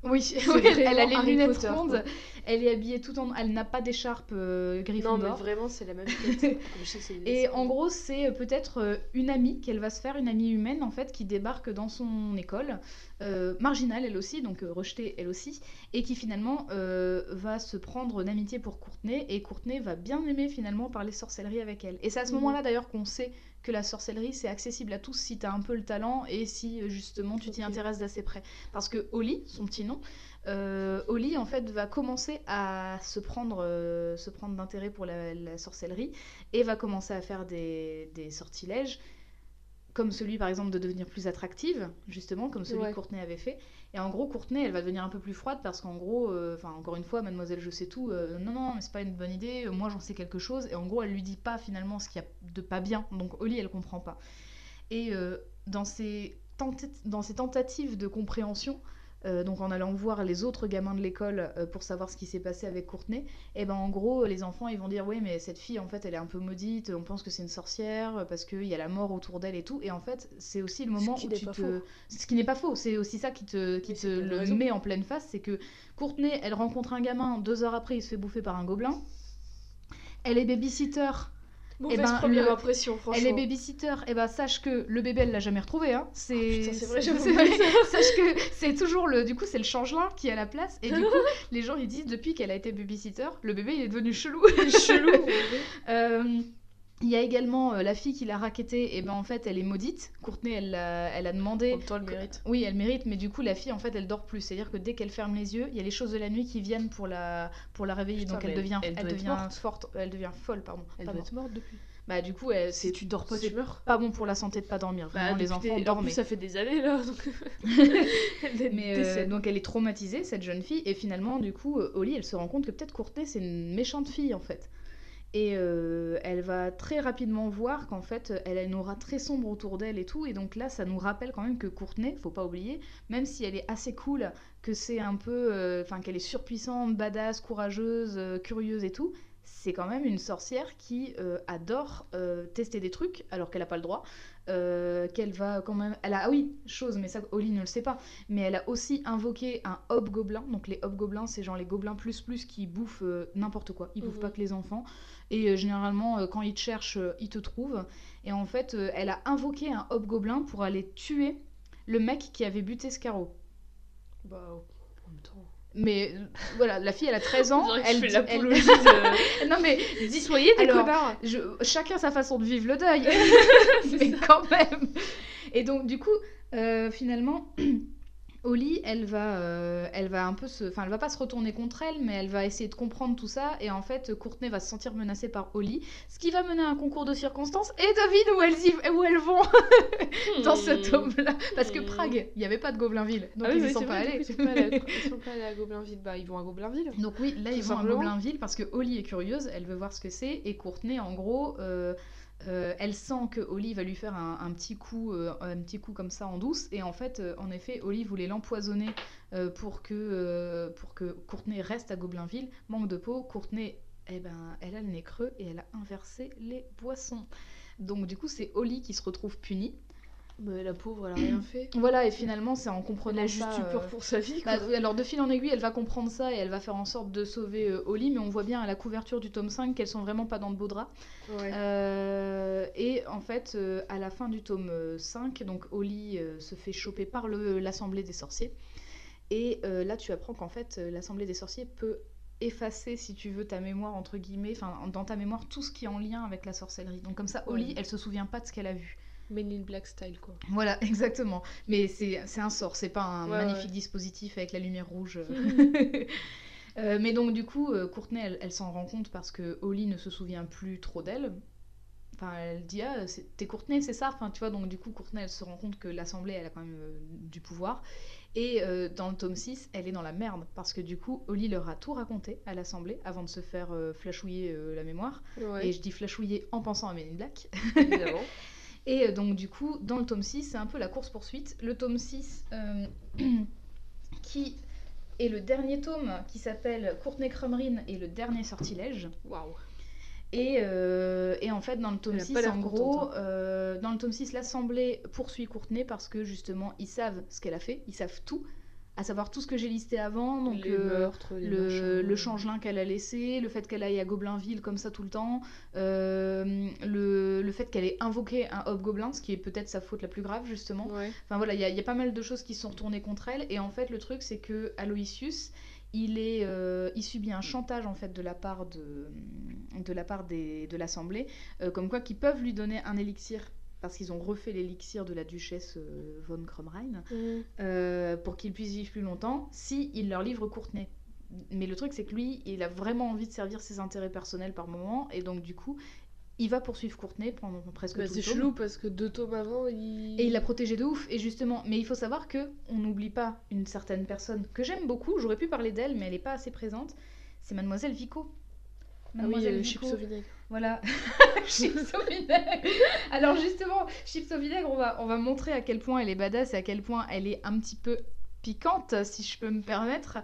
A: Oui, elle, a les
B: Harry
A: lunettes
B: Potter,
A: rondes,
B: quoi.
A: elle est habillée tout en... Elle n'a pas d'écharpe euh,
B: Non, mais vraiment, c'est la même tête.
A: Et en gros, c'est euh, peut-être euh, une amie qu'elle va se faire, une amie humaine en fait, qui débarque dans son école, euh, marginale elle aussi, donc euh, rejetée elle aussi, et qui finalement va se prendre d'amitié pour Courtenay, et Courtenay va bien aimer finalement parler sorcellerie avec elle. Et c'est à ce
B: Mhm.
A: moment-là d'ailleurs qu'on sait que la sorcellerie c'est accessible à tous si t'as un peu le talent et si euh, justement tu t'y intéresses d'assez près. Parce que Holly, son petit nom, euh, Holly en fait va commencer à se prendre, euh, se prendre d'intérêt pour la, la sorcellerie et va commencer à faire des, des sortilèges comme celui par exemple de devenir plus attractive justement comme celui
B: Ouais.
A: que Courtenay avait fait et en gros Courtenay elle va devenir un peu plus froide parce qu'en gros euh, encore une fois mademoiselle je sais tout euh, non non mais c'est pas une bonne idée euh, moi j'en sais quelque chose. Et en gros elle lui dit pas finalement ce qu'il y a de pas bien. Donc Holly elle comprend pas. Et dans ses dans ses tentatives de compréhension euh, donc en allant voir les autres gamins de l'école euh, pour savoir ce qui s'est passé avec Courtenay, et ben en gros les enfants ils vont dire oui mais cette fille en fait elle est un peu maudite, on pense que c'est une sorcière parce qu'il y a la mort autour d'elle et tout, et en fait c'est aussi le moment où tu te...
B: faux.
A: Ce qui n'est pas faux, c'est aussi ça qui te, qui te le
B: raison.
A: met en pleine face, c'est que Courtenay elle rencontre un gamin, deux heures après il se fait bouffer par un gobelin, elle est babysitter
B: Mauvaise
A: Eh ben,
B: première
A: le-
B: impression, franchement.
A: elle est babysitter, et ben sache que le bébé elle l'a jamais retrouvé hein. C'est
B: Oh, vrai,
A: sache que c'est toujours le du coup c'est le changelin qui est à la place et du coup les gens ils disent depuis qu'elle a été babysitter, le bébé il est devenu chelou.
B: chelou.
A: Euh, il y a également euh, la fille qui l'a raquettée, et ben en fait elle est maudite. Courtenay elle, elle a
B: En
A: demandé.
B: temps, elle mérite.
A: Oui, elle mérite, mais du coup la fille en fait elle dort plus. C'est-à-dire que dès qu'elle ferme les yeux, il y a les choses de la nuit qui viennent pour la pour la réveiller.
B: Putain,
A: donc elle devient
B: elle
A: devient forte, elle devient folle pardon.
B: Elle
A: pas
B: doit être morte depuis.
A: Bah du coup elle-
B: Si tu dors pas, tu meurs.
A: pas bon pour la santé de pas dormir. Vraiment
B: Bah,
A: les
B: depuis
A: enfants
B: des- En
A: dorment.
B: plus, ça fait des années là. Donc... elle
A: Mais euh, donc elle est traumatisée cette jeune fille et finalement du coup euh, Holly elle se rend compte que peut-être Courtenay c'est une méchante fille en fait. Et euh, elle va très rapidement voir qu'en fait elle a une aura très sombre autour d'elle et tout et donc là ça nous rappelle quand même que Courtenay, faut pas oublier, même si elle est assez cool, que c'est un peu, euh, enfin qu'elle est surpuissante, badass, courageuse, euh, curieuse et tout, c'est quand même une sorcière qui adore tester des trucs alors qu'elle a pas le droit. qu'elle va quand même. Elle a, ah oui, chose, mais ça, Holly ne le sait pas mais elle a aussi invoqué un hobgoblin. Donc les hobgoblins, c'est genre les gobelins plus plus qui bouffent n'importe quoi. Ils bouffent
B: Mhm.
A: pas que les enfants. Et euh, généralement, euh, quand ils te cherchent, euh, ils te trouvent. Et en fait, elle a invoqué un hobgoblin pour aller tuer le mec qui avait buté Scarrow.
B: Bah, en même temps.
A: Mais voilà, la fille, elle a 13 ans. Elle dit-
B: l'apologie
A: elle-
B: de.
A: non mais
B: Dis, soyez des
A: Alors,
B: connards
A: je, chacun sa façon de vivre le deuil, mais quand même. Et donc du coup, euh, finalement, Holly, elle va, euh, elle va un peu se, enfin, elle va pas se retourner contre elle, mais elle va essayer de comprendre tout ça. Et en fait, Courtenay va se sentir menacée par Holly, ce qui va mener à un concours de circonstances. Et devine où elles, y- où elles vont dans ce
B: Hmm.
A: tome-là, parce que
B: Hmm.
A: Prague, il n'y avait pas de Goblinville, donc
B: Ah oui,
A: ils
B: oui,
A: sont pas allés.
B: Ils sont pas allés à- ils sont pas allés à Goblinville. Bah, ils vont à Goblinville.
A: Donc oui, là ils vont à. Goblinville parce que Holly est curieuse, elle veut voir ce que c'est et Courtenay en gros, euh, euh, elle sent que Holly va lui faire un, petit coup, euh, un petit coup comme ça en douce et en fait, euh, en effet, Holly voulait l'empoisonner pour que pour que Courtenay reste à Goblinville. Manque de peau, Courtenay, eh ben, elle a le nez creux et elle a inversé les boissons. Donc du coup, c'est Holly qui se retrouve punie.
B: Mais la pauvre, elle a rien fait.
A: Voilà, et finalement, c'est en
B: Elle
A: comprenant
B: a juste
A: ça,
B: eu peur
A: euh,
B: pour sa vie,
A: bah,
B: quoi.
A: alors de fil en aiguille, elle va comprendre ça et elle va faire en sorte de sauver euh, Holly, mais on voit bien à la couverture du tome 5 qu'elles sont vraiment pas dans de beaux draps.
B: Ouais.
A: Euh, et en fait, euh, à la fin du tome euh, 5, donc Holly se fait choper par l'Assemblée des sorciers. Et là, tu apprends qu'en fait, l'Assemblée des sorciers peut effacer, si tu veux, ta mémoire, entre guillemets, enfin, dans ta mémoire, tout ce qui est en lien avec la sorcellerie. Donc comme ça, Holly,
B: Ouais.
A: elle se souvient pas de ce qu'elle a vu.
B: Men in Black style, quoi.
A: Voilà, exactement. Mais c'est un sort, c'est pas un
B: Ouais,
A: magnifique
B: ouais.
A: dispositif avec la lumière rouge. Euh, mais donc du coup, euh, Courtenay, elle, elle s'en rend compte parce que Holly ne se souvient plus trop d'elle. Enfin, elle dit ah t'es Courtenay, c'est ça? Enfin, tu vois, donc du coup, Courtenay, elle se rend compte que l'Assemblée, elle a quand même euh, du pouvoir. Et euh, dans le tome 6, elle est dans la merde parce que du coup, Oli leur a tout raconté à l'Assemblée avant de se faire euh, flashouiller euh, la mémoire.
B: Ouais,
A: Et je dis flashouiller en pensant à Men in Black.
B: évidemment.
A: Et euh, donc du coup, dans le tome 6, c'est un peu la course-poursuite. Le tome 6, euh, qui est le dernier tome, qui s'appelle Courtenay Crumrin et le dernier sortilège.
B: Waouh.
A: Et, euh, et en fait, dans le tome
B: Elle a
A: 6,
B: pas l'air
A: en gros,
B: hein.
A: euh, dans le tome 6, l'Assemblée poursuit Courtenay parce que justement, ils savent ce qu'elle a fait, ils savent tout, à savoir tout ce que j'ai listé avant, donc
B: les
A: euh,
B: meurtres, les
A: le, le changelin qu'elle a laissé, le fait qu'elle aille à Goblinville comme ça tout le temps, euh, le, le fait qu'elle ait invoqué un hobgoblin, ce qui est peut-être sa faute la plus grave justement.
B: Ouais.
A: Enfin voilà, il y, y a pas mal de choses qui sont retournées contre elle. Et en fait, le truc, c'est que Aloysius, il, est, euh, il subit un chantage en fait de la part de, de la part des, de l'Assemblée, euh, comme quoi qu'ils peuvent lui donner un élixir parce qu'ils ont refait l'élixir de la duchesse euh, von Cromrein,
B: Mm.
A: euh, pour qu'il puisse vivre plus longtemps, si il leur livre Courtenay. Mais le truc, c'est que lui, il a vraiment envie de servir ses intérêts personnels par moment, et donc du coup, il va poursuivre Courtenay pendant presque
B: Bah,
A: tout
B: c'est
A: le
B: chelou parce que deux tomes avant, il.
A: Et il l'a protégé de ouf, et justement, mais il faut savoir que on n'oublie pas une certaine personne que j'aime beaucoup, j'aurais pu parler d'elle, mais elle n'est pas assez présente, c'est Mademoiselle Vico.
B: Ah oui, euh, chips au vinaigre.
A: Voilà, chips au vinaigre. Alors justement, chips au vinaigre, on va, on va montrer à quel point elle est badass et à quel point elle est un petit peu piquante, si je peux me permettre.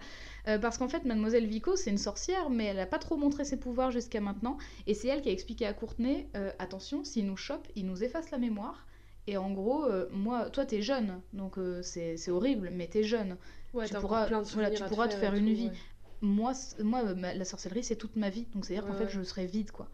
A: Euh, parce qu'en fait, Mademoiselle Vico, c'est une sorcière, mais elle n'a pas trop montré ses pouvoirs jusqu'à maintenant. Et c'est elle qui a expliqué à Courtenay, euh, attention, s'il nous chope, il nous efface la mémoire. Et en gros, euh, moi, toi, t'es jeune, donc c'est horrible, mais t'es jeune.
B: Ouais,
A: tu pourras-
B: plein de
A: voilà, tu pourras te faire une
B: tout,
A: vie.
B: ouais.
A: Moi, moi ma- la sorcellerie, c'est toute ma vie. Donc, c'est-à-dire qu'en fait, je serai vide, quoi.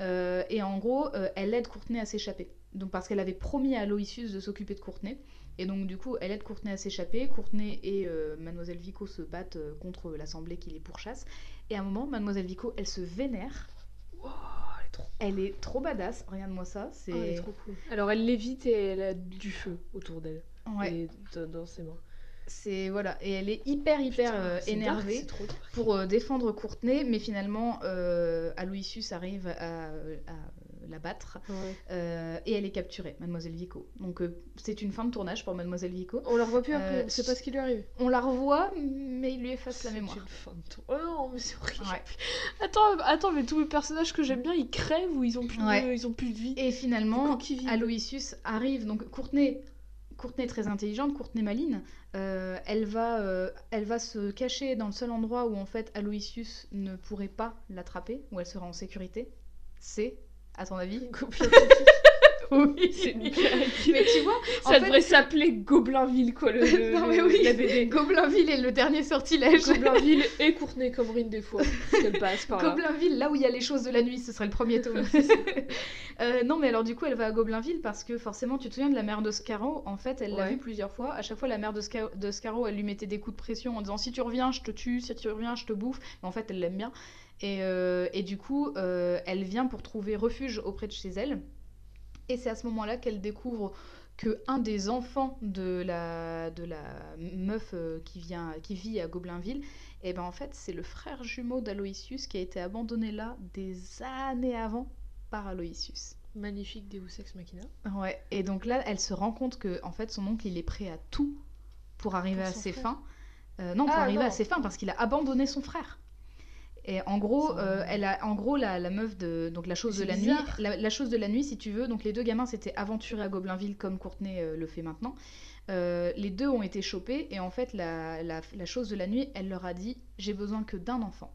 A: Euh, et en gros, euh, elle aide Courtenay à s'échapper. Donc, parce qu'elle avait promis à Aloysius de s'occuper de Courtenay. Et donc, du coup, elle aide Courtenay à s'échapper. Courtenay et euh, Mademoiselle Vico se battent euh, contre l'Assemblée qui les pourchasse. Et à un moment, Mademoiselle Vico, elle se vénère.
B: Wow, elle est trop.
A: Elle est trop badass. Regarde-moi ça. C'est.
B: Ah, elle est trop cool. Alors elle lévite et elle a du feu autour d'elle.
A: Ouais.
B: Et dans, dans ses mains.
A: C'est voilà. Et elle est hyper, hyper
B: Putain,
A: euh,
B: c'est dark,
A: énervée.
B: C'est trop
A: pour euh, défendre Courtenay, mais finalement, euh, Aloysius arrive à, à la battre
B: Ouais.
A: et elle est capturée, Mademoiselle Vico. Donc c'est une fin de tournage pour Mademoiselle Vico.
B: On la revoit plus après, sait pas ce qui lui arrive.
A: On la revoit, mais il lui efface la
B: C'est
A: mémoire.
B: une fin de tour. Oh non, mais c'est horrible.
A: Ouais.
B: Attends, attends, mais tous les personnages que j'aime bien, ils crèvent ou ils ont plus,
A: Ouais.
B: de, ils ont plus de vie?
A: Et finalement. Aloysius arrive. Donc Courtenay, Courtenay est très intelligente, Courtenay maline. euh, elle, va, euh, elle va se cacher dans le seul endroit où en fait Aloysius ne pourrait pas l'attraper, où elle sera en sécurité. C'est, à ton avis Oui,
B: c'est.
A: Mais tu vois, en
B: Ça
A: fait-
B: devrait s'appeler Goblinville, quoi, le, le-
A: non mais oui,
B: la BD.
A: Goblinville est le dernier sortilège.
B: Goblinville et Courtenay Comrine des fois, parce passe par là.
A: Goblinville, là où il y a les choses de la nuit, ce serait le premier tome. Euh, non, mais alors du coup, elle va à Goblinville parce que forcément, tu te souviens de la mère de Scarrow En fait, elle l'a vu plusieurs fois. À chaque fois, la mère de, Sca- de Scarrow, elle lui mettait des coups de pression en disant si tu reviens, je te tue, si tu reviens, je te bouffe. Mais en fait, elle l'aime bien. Et, euh, et du coup, euh, elle vient pour trouver refuge auprès de chez elle. Et c'est à ce moment-là qu'elle découvre que un des enfants de la, de la meuf euh, qui, vient, qui vit à Goblinville, et ben en fait c'est le frère jumeau d'Aloysius qui a été abandonné là des années avant par Aloysius.
B: Magnifique Deus Ex Machina.
A: Ouais, et donc là elle se rend compte que en fait son oncle il est prêt à tout pour arriver
B: Pour
A: à ses
B: frère.
A: fins. Euh, non, pour
B: Ah,
A: arriver
B: non.
A: à ses fins parce qu'il a abandonné son frère. Et en gros, euh, elle a, en gros la, la meuf de donc la chose de la
B: bizarre.
A: nuit, la, la chose de la nuit si tu veux. Donc les deux gamins s'étaient aventurés à Goblinville comme Courtenay euh, le fait maintenant. Euh, les deux ont été chopés et en fait la, la, la chose de la nuit, elle leur a dit j'ai besoin que d'un enfant.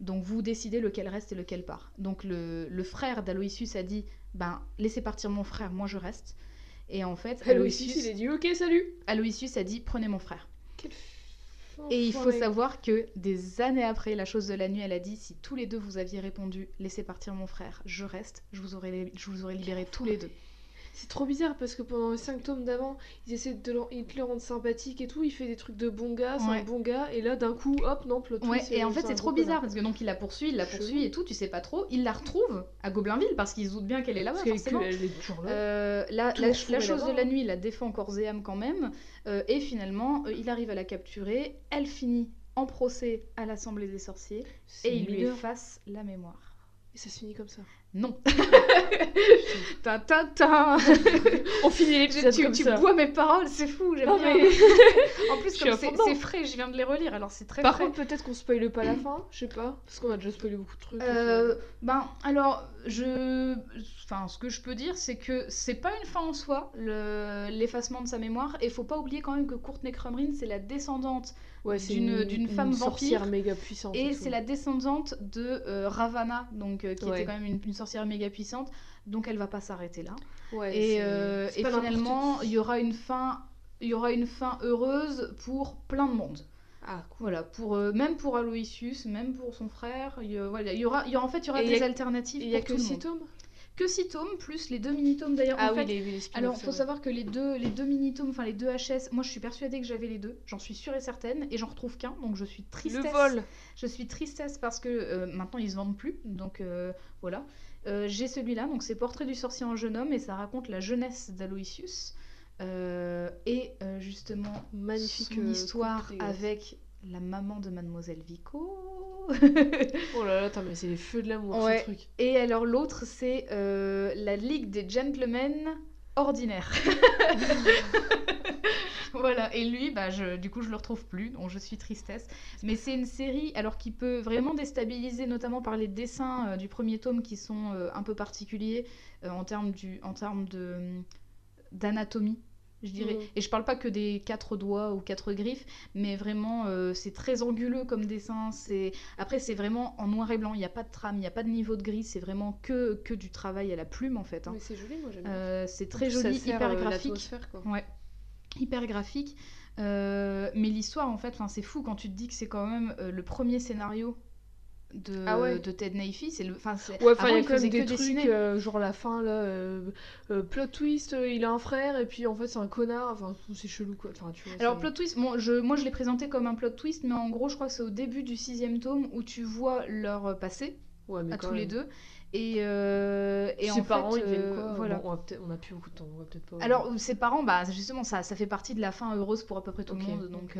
A: Donc vous décidez lequel reste et lequel part. Donc le, le frère d'Aloysius a dit ben laissez partir mon frère, moi je reste. Et en fait
B: Aloysius, il a dit ok, salut.
A: Aloysius a dit prenez mon frère.
B: Quel
A: Et il faut savoir que des années après la chose de la nuit, elle a dit si tous les deux vous aviez répondu laissez partir mon frère, je reste, je vous aurais, je vous aurais libéré tous les deux.
B: C'est trop bizarre parce que pendant les 5 tomes d'avant, ils essaient de le, ils te le rendre sympathique et tout, il fait des trucs de bon gars, c'est
A: Ouais.
B: un bon gars, et là d'un coup, hop, non, plot
A: Ouais, et en
B: euh,
A: fait c'est trop bizarre parce que donc il la poursuit, il la poursuit et tout, tu sais pas trop. Il la retrouve à Goblinville parce qu'il se doute bien qu'elle est là-bas
B: Parce qu'elle
A: forcément.
B: elle est toujours là.
A: Euh, la, la- la chose de la nuit, il la défend corps et âme quand même. euh, et finalement, euh, il arrive à la capturer. Elle finit en procès à l'Assemblée des sorciers
B: C'est
A: et il lui efface la mémoire.
B: Et ça se finit comme ça.
A: Non. ta ta ta.
B: On finit l'épisode
A: tu,
B: comme
A: tu
B: ça.
A: bois mes paroles, c'est fou. J'aime bien.
B: mais-
A: en plus, c'est frais, je viens de les relire, alors c'est très
B: Par
A: frais.
B: contre, peut-être qu'on spoile pas la fin, je sais pas, parce qu'on a déjà spoilé beaucoup de trucs.
A: Euh, ben, alors, je... Enfin, ce que je peux dire, c'est que c'est pas une fin en soi, le- l'effacement de sa mémoire, et faut pas oublier quand même que Courtney Crumrin, c'est la descendante,
B: ouais,
A: d'une-
B: une, une
A: femme
B: sorcière
A: vampire.
B: méga puissante.
A: et c'est la descendante de euh, Ravana, donc, euh, qui
B: Ouais.
A: était quand même une, une sorcière méga puissante, donc elle va pas s'arrêter là.
B: Ouais,
A: et euh, et finalement, il y aura une fin... Il y aura une fin heureuse pour plein de monde.
B: Ah, cool.
A: Voilà, pour, même pour Aloysius, même pour son frère, il y, voilà, aura, il y aura, en fait, il y aura
B: Et
A: des
B: y a-
A: alternatives
B: Il y a que
A: tout le
B: 6
A: monde.
B: tomes
A: Que 6 tomes, plus les deux mini-tomes d'ailleurs.
B: Ah
A: en
B: oui,
A: fait,
B: les, les
A: alors,
B: c'est
A: faut savoir que les deux, les deux mini-tomes, enfin les deux HS, moi je suis persuadée que j'avais les deux, j'en suis sûre et certaine, et j'en retrouve qu'un, donc je suis tristesse.
B: Le vol
A: Je suis tristesse parce que euh, maintenant ils se vendent plus, donc euh, voilà. Euh, J'ai celui-là, donc c'est Portrait du sorcier en jeune homme, et ça raconte la jeunesse d'Aloysius. Et justement,
B: Magnifique
A: son histoire avec la maman de Mademoiselle Vico.
B: Oh là là, attends, mais c'est les feux de l'amour,
A: Ouais.
B: ce truc.
A: Et alors l'autre, c'est euh, la Ligue des Gentlemen ordinaires. voilà, et lui, bah, je, du coup, je le retrouve plus, donc je suis tristesse. Mais c'est une série, alors qui peut vraiment déstabiliser, notamment par les dessins euh, du premier tome qui sont euh, un peu particuliers en termes du, en termes de d'anatomie. Je dirais.
B: Mhm.
A: Et je parle pas que des quatre doigts ou quatre griffes, mais vraiment, euh, c'est très anguleux comme dessin. C'est Après, c'est vraiment en noir et blanc. Il n'y a pas de trame, il n'y a pas de niveau de gris. C'est vraiment que, que du travail à la plume, en fait. hein.
B: Mais c'est joli, moi j'aime bien.
A: Euh, c'est
B: En
A: très joli, hyper graphique.
B: l'atmosphère, quoi.
A: Ouais, hyper graphique. Euh, mais l'histoire, en fait, c'est fou quand tu te dis que c'est quand même euh, le premier scénario de,
B: Ah ouais.
A: de Ted Naifi. C'est le, 'fin, c'est-
B: Ouais, enfin, il y a quand même des trucs, euh, genre la fin, là, euh, euh, plot twist, il a un frère, et puis en fait c'est un connard, enfin, c'est chelou, quoi. Enfin, tu vois,
A: Alors, plot twist, bon, je, moi je l'ai présenté comme un plot twist, mais en gros, je crois que c'est au début du sixième tome où tu vois leur passé
B: ouais, mais
A: à tous les deux. Et, euh, et
B: Ses
A: en
B: parents,
A: fait,
B: ils deviennent
A: euh,
B: quoi?
A: voilà.
B: Bon, on, a peut-être- on a plus beaucoup de temps, on va peut-être pas...
A: Alors, ses parents, bah, justement, ça, ça fait partie de la fin heureuse pour à peu près tout le monde. Donc.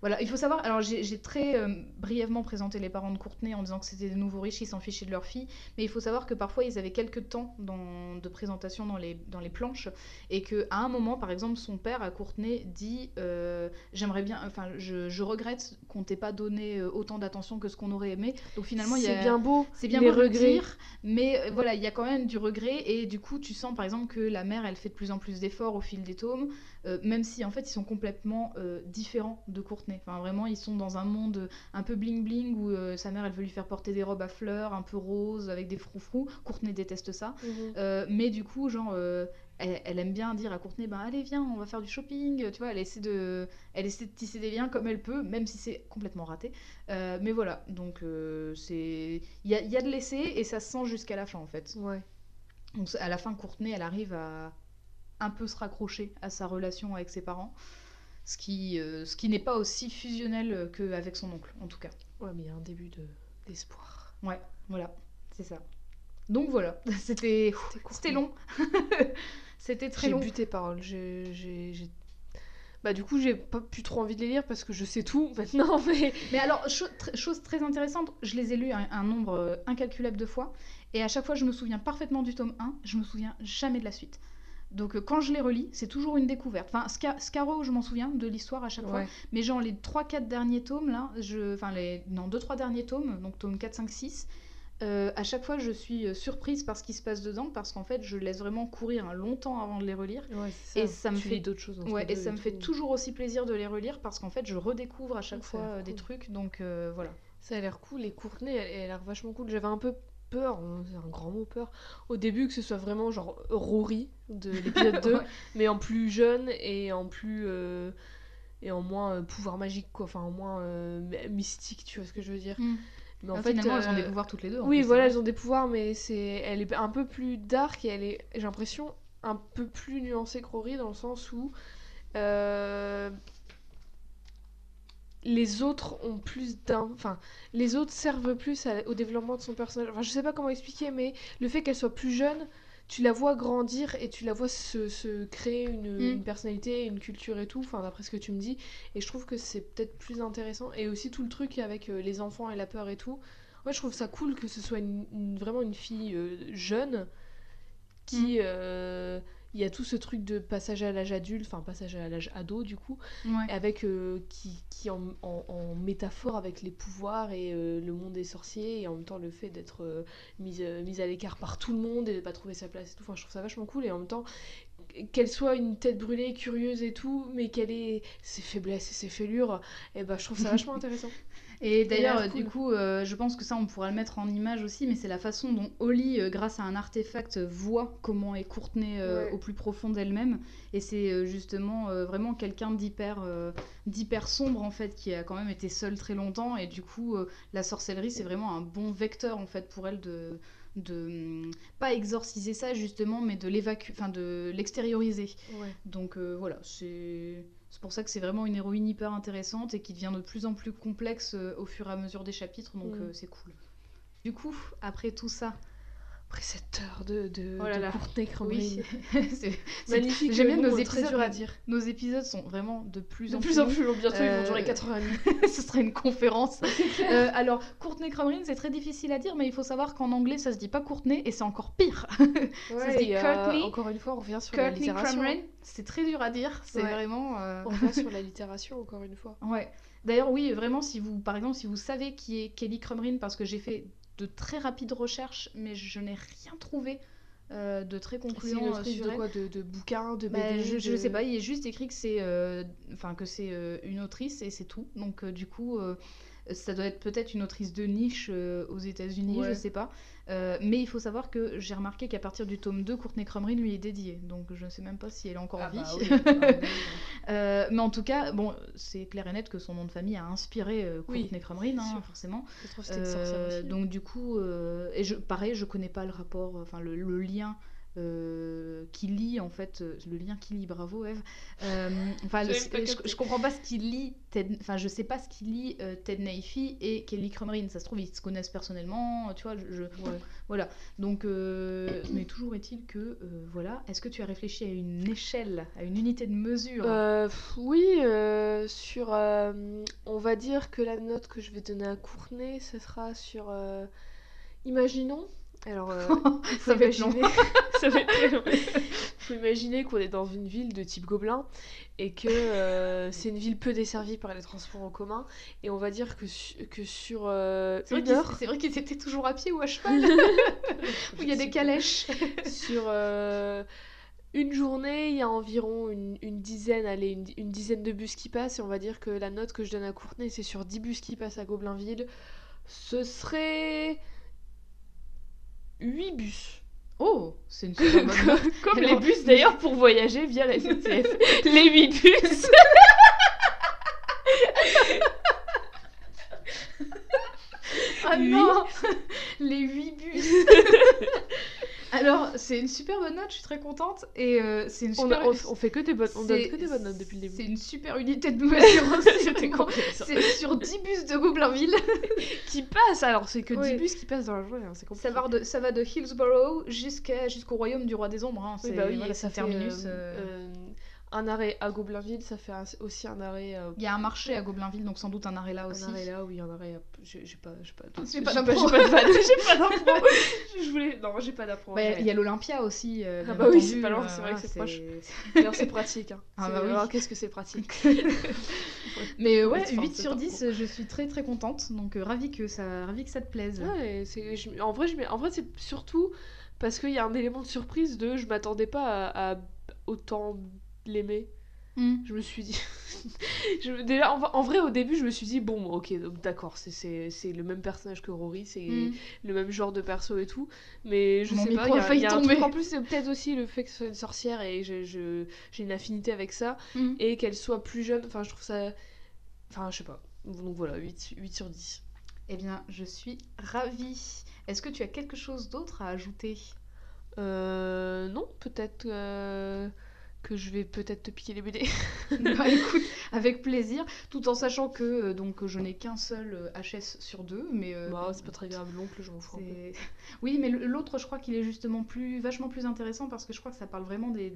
A: Voilà, il faut savoir. Alors, j'ai très euh, brièvement présenté les parents de Courtenay en disant que c'était des nouveaux riches qui s'en fichaient de leur fille. Mais il faut savoir que parfois, ils avaient quelques temps dans, de présentation dans les, dans les planches. Et qu'à un moment, par exemple, son père à Courtenay dit euh, J'aimerais bien. Enfin, je, je regrette qu'on t'ait pas donné euh, autant d'attention que ce qu'on aurait aimé. Donc, finalement, il y a.
B: c'est bien beau,
A: C'est bien
B: les
A: beau
B: regrets.
A: dire, mais euh, voilà, il y a quand même du regret et du coup, tu sens par exemple que la mère, elle fait de plus en plus d'efforts au fil des tomes, même si en fait ils sont complètement différents de Courtenay. Enfin, vraiment, ils sont dans un monde un peu bling bling où euh, sa mère, elle veut lui faire porter des robes à fleurs, un peu roses, avec des froufrous. Courtenay déteste ça,
B: Mhm.
A: Euh, mais du coup, genre. euh, elle, elle aime bien dire à Courtenay, ben allez viens, on va faire du shopping, tu vois, elle essaie de, elle essaie de tisser des liens comme elle peut, même si c'est complètement raté. Mais voilà, donc c'est, il y a, il y a de l'essai et ça se sent jusqu'à la fin en fait.
B: Ouais.
A: Donc à la fin, Courtenay, elle arrive à un peu se raccrocher à sa relation avec ses parents, ce qui, euh, ce qui n'est pas aussi fusionnel qu'avec son oncle, en tout cas.
B: Ouais, mais il y a un début de... d'espoir.
A: Ouais, voilà, c'est ça. Donc voilà, c'était,
B: C'était
A: long, c'était très
B: J'ai
A: long.
B: bu tes paroles. J'ai, j'ai, j'ai- Bah du coup, j'ai pas plus trop envie de les lire parce que je sais tout maintenant, mais...
A: Mais alors, cho- tr- chose très intéressante, je les ai lus un, un nombre euh, incalculable de fois, et à chaque fois, je me souviens parfaitement du tome 1, je me souviens jamais de la suite. Donc euh, quand je les relis, c'est toujours une découverte. Enfin, Sca- Scarrow, je m'en souviens de l'histoire à chaque fois, mais genre les 3-4 derniers tomes, là, je... enfin les... non, 2-3 derniers tomes, donc tome 4, 5, 6, euh, à chaque fois, je suis euh, surprise par ce qui se passe dedans, parce qu'en fait, je laisse vraiment courir un long temps avant de les relire.
B: Ouais,
A: Et ça me
B: Tu
A: fait-
B: d'autres choses.
A: Ouais, et ça me fait toujours aussi plaisir de les relire, parce qu'en fait, je redécouvre à chaque fois euh, des
B: cool.
A: trucs, donc euh, voilà.
B: Ça a l'air cool. Et Courtenay, elle, elle a l'air vachement cool. J'avais un peu peur, hein, c'est un grand mot peur, au début que ce soit vraiment genre Rory de l'épisode 2,
A: Ouais.
B: mais en plus jeune et en plus. euh, et en moins euh, pouvoir magique, quoi. Enfin, en moins euh, mystique, tu vois ce que je veux dire. Mais en
A: Ah,
B: fait,
A: finalement, elles ont des pouvoirs toutes les deux. en
B: Oui,
A: plus,
B: voilà,
A: hein.
B: elles ont des pouvoirs, mais c'est, elle est un peu plus dark et elle est, j'ai l'impression, un peu plus nuancée que Rory dans le sens où euh, les autres ont plus d'un, enfin, les autres servent plus à- au développement de son personnage. Enfin, je sais pas comment expliquer, mais le fait qu'elle soit plus jeune, tu la vois grandir et tu la vois se, se créer une,
A: Mm.
B: une personnalité, une culture et tout, enfin, d'après ce que tu me dis. Et je trouve que c'est peut-être plus intéressant. Et aussi tout le truc avec euh, les enfants et la peur et tout. Ouais, je trouve ça cool que ce soit une, une- vraiment une fille euh, jeune qui. euh, Il y a tout ce truc de passage à l'âge adulte, enfin passage à l'âge ado du coup,
A: Ouais.
B: avec euh, qui, qui en, en- en métaphore avec les pouvoirs et euh, le monde des sorciers et en même temps le fait d'être euh, mise, euh, mise à l'écart par tout le monde et de pas trouver sa place et tout. Enfin, je trouve ça vachement cool et en même temps qu'elle soit une tête brûlée, curieuse et tout, mais qu'elle ait ses faiblesses et ses fêlures, et ben je trouve ça vachement intéressant.
A: Et d'ailleurs, euh, du coup, euh, je pense que ça, on pourra le mettre en image aussi, mais c'est la façon dont Holly, euh, grâce à un artefact, voit comment est Courtenay euh,
B: Ouais.
A: au plus profond d'elle-même. Et c'est justement vraiment quelqu'un d'hyper d'hyper sombre, en fait, qui a quand même été seule très longtemps. Et du coup, la sorcellerie, c'est vraiment un bon vecteur, en fait, pour elle de de hum, pas exorciser ça justement mais de l'évacuer enfin de l'extérioriser
B: Ouais.
A: donc voilà, c'est c'est pour ça que c'est vraiment une héroïne hyper intéressante et qui devient de plus en plus complexe euh, au fur et à mesure des chapitres, donc
B: Mm.
A: euh, c'est cool. Du coup, après tout ça,
B: Après cette heure de, de,
A: Oh là
B: de
A: là.
B: Courtenay
A: oui, c'est- c'est-
B: Magnifique.
A: J'aime bien nos épisodes.
B: très dur à dire.
A: Nos épisodes sont vraiment de plus
B: De
A: en
B: plus
A: longs.
B: long, bientôt ils vont
A: Euh,
B: durer 4 heures et demie.
A: Ce serait une conférence. Euh, alors, Courtenay Crumrin, c'est très difficile à dire, mais il faut savoir qu'en anglais, ça se dit pas Courtenay et c'est encore pire.
B: Ouais,
A: dit
B: et, euh,
A: Courtney-
B: encore une fois, on revient sur la
A: Courtenay
B: littération.
A: C'est très dur à dire. C'est
B: Ouais.
A: vraiment. euh,
B: On revient sur la littération, encore une fois.
A: Ouais. D'ailleurs, oui, vraiment, si vous, par exemple, si vous savez qui est Kelly Crumrin, parce que j'ai fait de très rapides recherches, mais je n'ai rien trouvé euh, de très concluant euh, sur
B: de
A: elle.
B: quoi de, de bouquins, de
A: Bah,
B: BD
A: je, je
B: de-
A: sais pas, il est juste écrit que c'est euh, enfin que c'est euh, une autrice et c'est tout. Donc du coup, ça doit être peut-être une autrice de niche euh, aux États-Unis,
B: Ouais.
A: je sais pas. Euh, mais il faut savoir que j'ai remarqué qu'à partir du tome 2, Courtney Crumrin lui est dédiée. Donc je ne sais même pas si elle est encore en
B: Ah
A: vie.
B: bah oui, ah bah oui.
A: Euh, mais en tout cas, bon, c'est clair et net que son nom de famille a inspiré Courtney
B: bien
A: hein, forcément.
B: Je trouve que une aussi.
A: donc du coup, et je, pareil, je connais pas le rapport, enfin le, le lien euh, qui lie en fait, euh, le lien qui lie, bravo Eve. Euh, Enfin,
B: Je
A: je, comprends pas ce qui lie Ted, enfin je sais pas ce qui lie euh, Ted Naifi et Kelly Crumrin. Ça se trouve ils se connaissent personnellement, tu vois. Je, je-
B: Ouais.
A: voilà. Donc, euh, mais toujours est-il que euh, voilà. Est-ce que tu as réfléchi à une échelle, à une unité de mesure?
B: Euh, oui, euh, sur. euh, on va dire que la note que je vais donner à Courtenay, ce sera sur. euh, imaginons. Alors, euh,
A: Ça va
B: imaginer. ça va être très long. Il faut imaginer qu'on est dans une ville de type gobelin et que euh, c'est une ville peu desservie par les transports en commun. Et on va dire que, su- que sur euh,
A: C'est vrai
B: heure.
A: c'est vrai qu'ils étaient toujours à pied ou à cheval. où il y a des calèches.
B: sur euh, une journée, il y a environ une, une dizaine, allez, une, une dizaine de bus qui passent, et on va dire que la note que je donne à Courtenay, c'est sur 10 bus qui passent à Goblinville. Ce serait 8 bus.
A: Oh, c'est une super bonne note.
B: comme les bus d'ailleurs pour voyager via la SNCF. les 8 bus.
A: Ah non Les 8 bus Alors, c'est une super bonne note, je suis très contente. Et euh, c'est une
B: On,
A: super...
B: a- on, on fait que des bonnes, on donne
A: c'est-
B: que des bonnes notes depuis le
A: C'est
B: début.
A: une super unité de
B: ça.
A: C'est sur 10 bus de Goblinville.
B: Qui passe alors, c'est que 10
A: Oui.
B: bus qui passent dans la journée, hein, c'est compliqué.
A: Ça va de, ça va de Hillsborough jusqu'au royaume du roi des ombres. hein.
B: Oui,
A: C'est
B: bah oui,
A: voilà,
B: ça
A: c'est
B: fait
A: terminus.
B: euh,
A: euh,
B: un arrêt à Goblinville, ça fait un- aussi un arrêt. euh,
A: Il y a un marché à Goblinville, donc sans doute un arrêt là aussi.
B: un arrêt là, oui, un arrêt. à- J'ai pas, j'ai pas,
A: J'ai pas
B: pas, pas. Je voulais, non, j'ai pas d'impro.
A: Bah, Il y a- l'Olympia aussi. euh,
B: Ah bah oui, c'est pas loin,
A: euh,
B: c'est vrai que
A: voilà,
B: c'est proche. D'ailleurs, c'est pratique. Hein.
A: Ah bah oui.
B: Alors, qu'est-ce que c'est pratique
A: Mais euh,
B: Ouais,
A: ouais,
B: c'est- enfin,
A: 8
B: c'est
A: sur
B: pas
A: 10, je suis très très contente. Donc euh, ravie que ça, ravie que ça te plaise.
B: Ouais, en vrai, je, en vrai, c'est surtout parce qu'il y a un élément de surprise de je m'attendais pas à, à autant l'aimer.
A: Hmm.
B: Je me suis dit. je, déjà, en, en vrai, au début, je me suis dit, bon, ok, d'accord, c'est, le même personnage que Rory, c'est
A: Hmm.
B: le même genre de perso et tout. Mais je
A: Mon
B: sais pas, il y
A: a
B: y a un truc en plus, c'est peut-être aussi le fait que ce soit une sorcière et j'ai une affinité avec ça.
A: Hmm.
B: Et qu'elle soit plus jeune, enfin, je trouve ça. Enfin, je sais pas. Donc voilà, 8, 8 sur 10.
A: Eh bien, je suis ravie. Est-ce que tu as quelque chose d'autre à ajouter?
B: Euh. Non, peut-être euh, que je vais peut-être te piquer les BD.
A: Bah écoute, avec plaisir, tout en sachant que euh, donc je n'ai qu'un seul euh, HS sur deux, mais euh,
B: bah, c'est pas très grave, l'oncle, je m'en fous
A: Oui, mais l'autre, je crois qu'il est justement plus, vachement plus intéressant parce que je crois que ça parle vraiment des,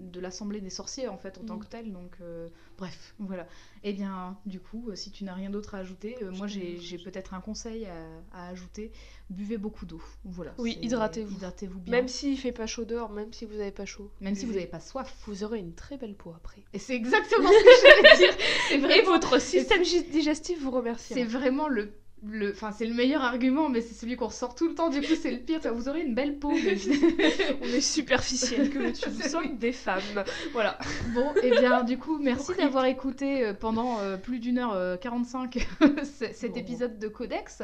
A: de l'Assemblée des sorciers en fait en tant
B: Mm.
A: que tel. Donc euh, bref, voilà. Et bien du coup, euh, si tu n'as rien d'autre à ajouter, euh, moi j'ai peut-être un conseil à, à ajouter. Buvez beaucoup d'eau. Voilà.
B: Oui, hydratez-vous.
A: Hydratez-vous bien.
B: Même s'il fait pas chaud dehors, même si vous avez pas chaud.
A: Même si vous n'avez pas soif.
B: Vous aurez une très belle peau après.
A: Et c'est exactement ce que j'allais dire. C'est
B: Et
A: vraiment,
B: votre système digestif vous remercie.
A: c'est vraiment le, le, enfin c'est le meilleur argument, mais c'est celui qu'on ressort tout le temps. Du coup, c'est le pire. Enfin, Vous aurez une belle peau. mais-
B: On est superficiel que veux-tu Nous
A: C'est
B: sommes des femmes. Voilà.
A: Bon, et bien du coup, merci d'avoir écouté euh, pendant euh, plus d'une heure euh, 45 c- cet
B: Bon.
A: épisode de Codex.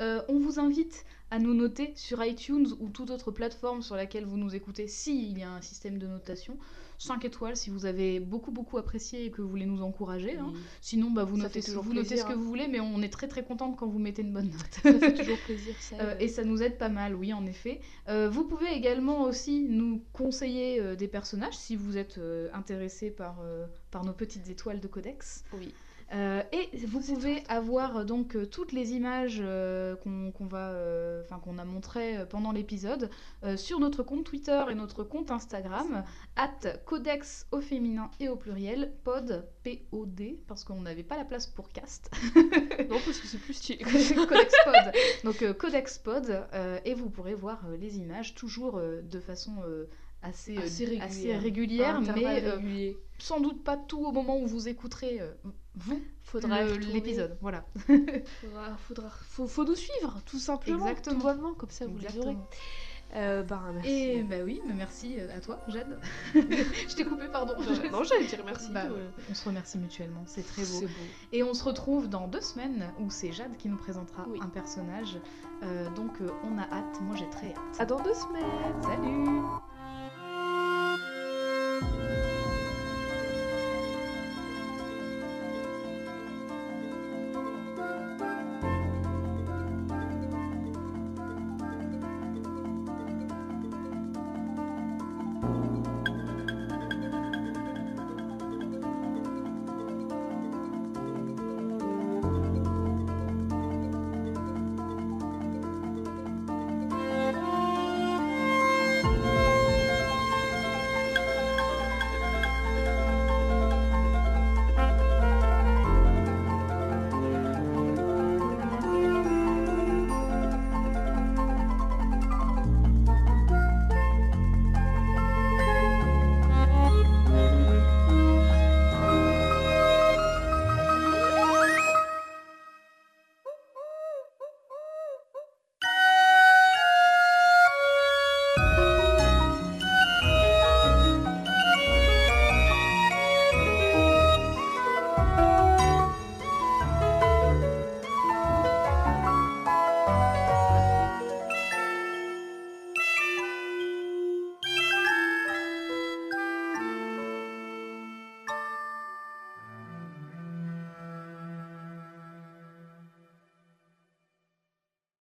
A: Euh, on vous invite à nous noter sur iTunes ou toute autre plateforme sur laquelle vous nous écoutez, s'il y a un système de notation. 5 étoiles si vous avez beaucoup beaucoup apprécié et que vous voulez nous encourager. hein. Sinon, bah, vous,
B: Ça
A: notez,
B: plaisir,
A: ce que
B: hein.
A: vous voulez, mais on est très très contente quand vous mettez une bonne note.
B: Ça fait toujours plaisir. Ça
A: Euh, et ça nous aide pas mal, oui, en effet. Euh, vous pouvez également aussi nous conseiller euh, des personnages si vous êtes intéressé par, par nos petites étoiles de Codex.
B: Oui.
A: Euh, et vous pouvez avoir euh, donc euh, toutes les images euh, qu'on va, enfin qu'on a montrées pendant l'épisode sur notre compte Twitter et notre compte Instagram, at codex au féminin et au pluriel, pod, P-O-D, parce qu'on n'avait pas la place pour cast.
B: Non, parce que c'est plus stylé.
A: Codex Pod. Donc Codex Pod, et vous pourrez voir les images toujours de façon assez, euh,
B: Assez régulière.
A: assez mais euh, sans doute pas tout au moment où vous écouterez euh, vous
B: Faudra
A: l'épisode. Voilà.
B: Faudra, faudra, faut, faut nous suivre, tout simplement.
A: Exactement.
B: Tout bonnement, comme ça vous les aurez. Euh, bah, merci.
A: Et bah oui, mais merci à toi, Jade. Je t'ai coupé, pardon.
B: Non, j'allais dire merci.
A: Bah, on se remercie mutuellement, c'est très beau. Et on se retrouve dans deux semaines où c'est Jade qui nous présentera
B: Oui.
A: un personnage. Euh, donc on a hâte, moi j'ai très hâte.
B: À dans deux semaines.
A: Salut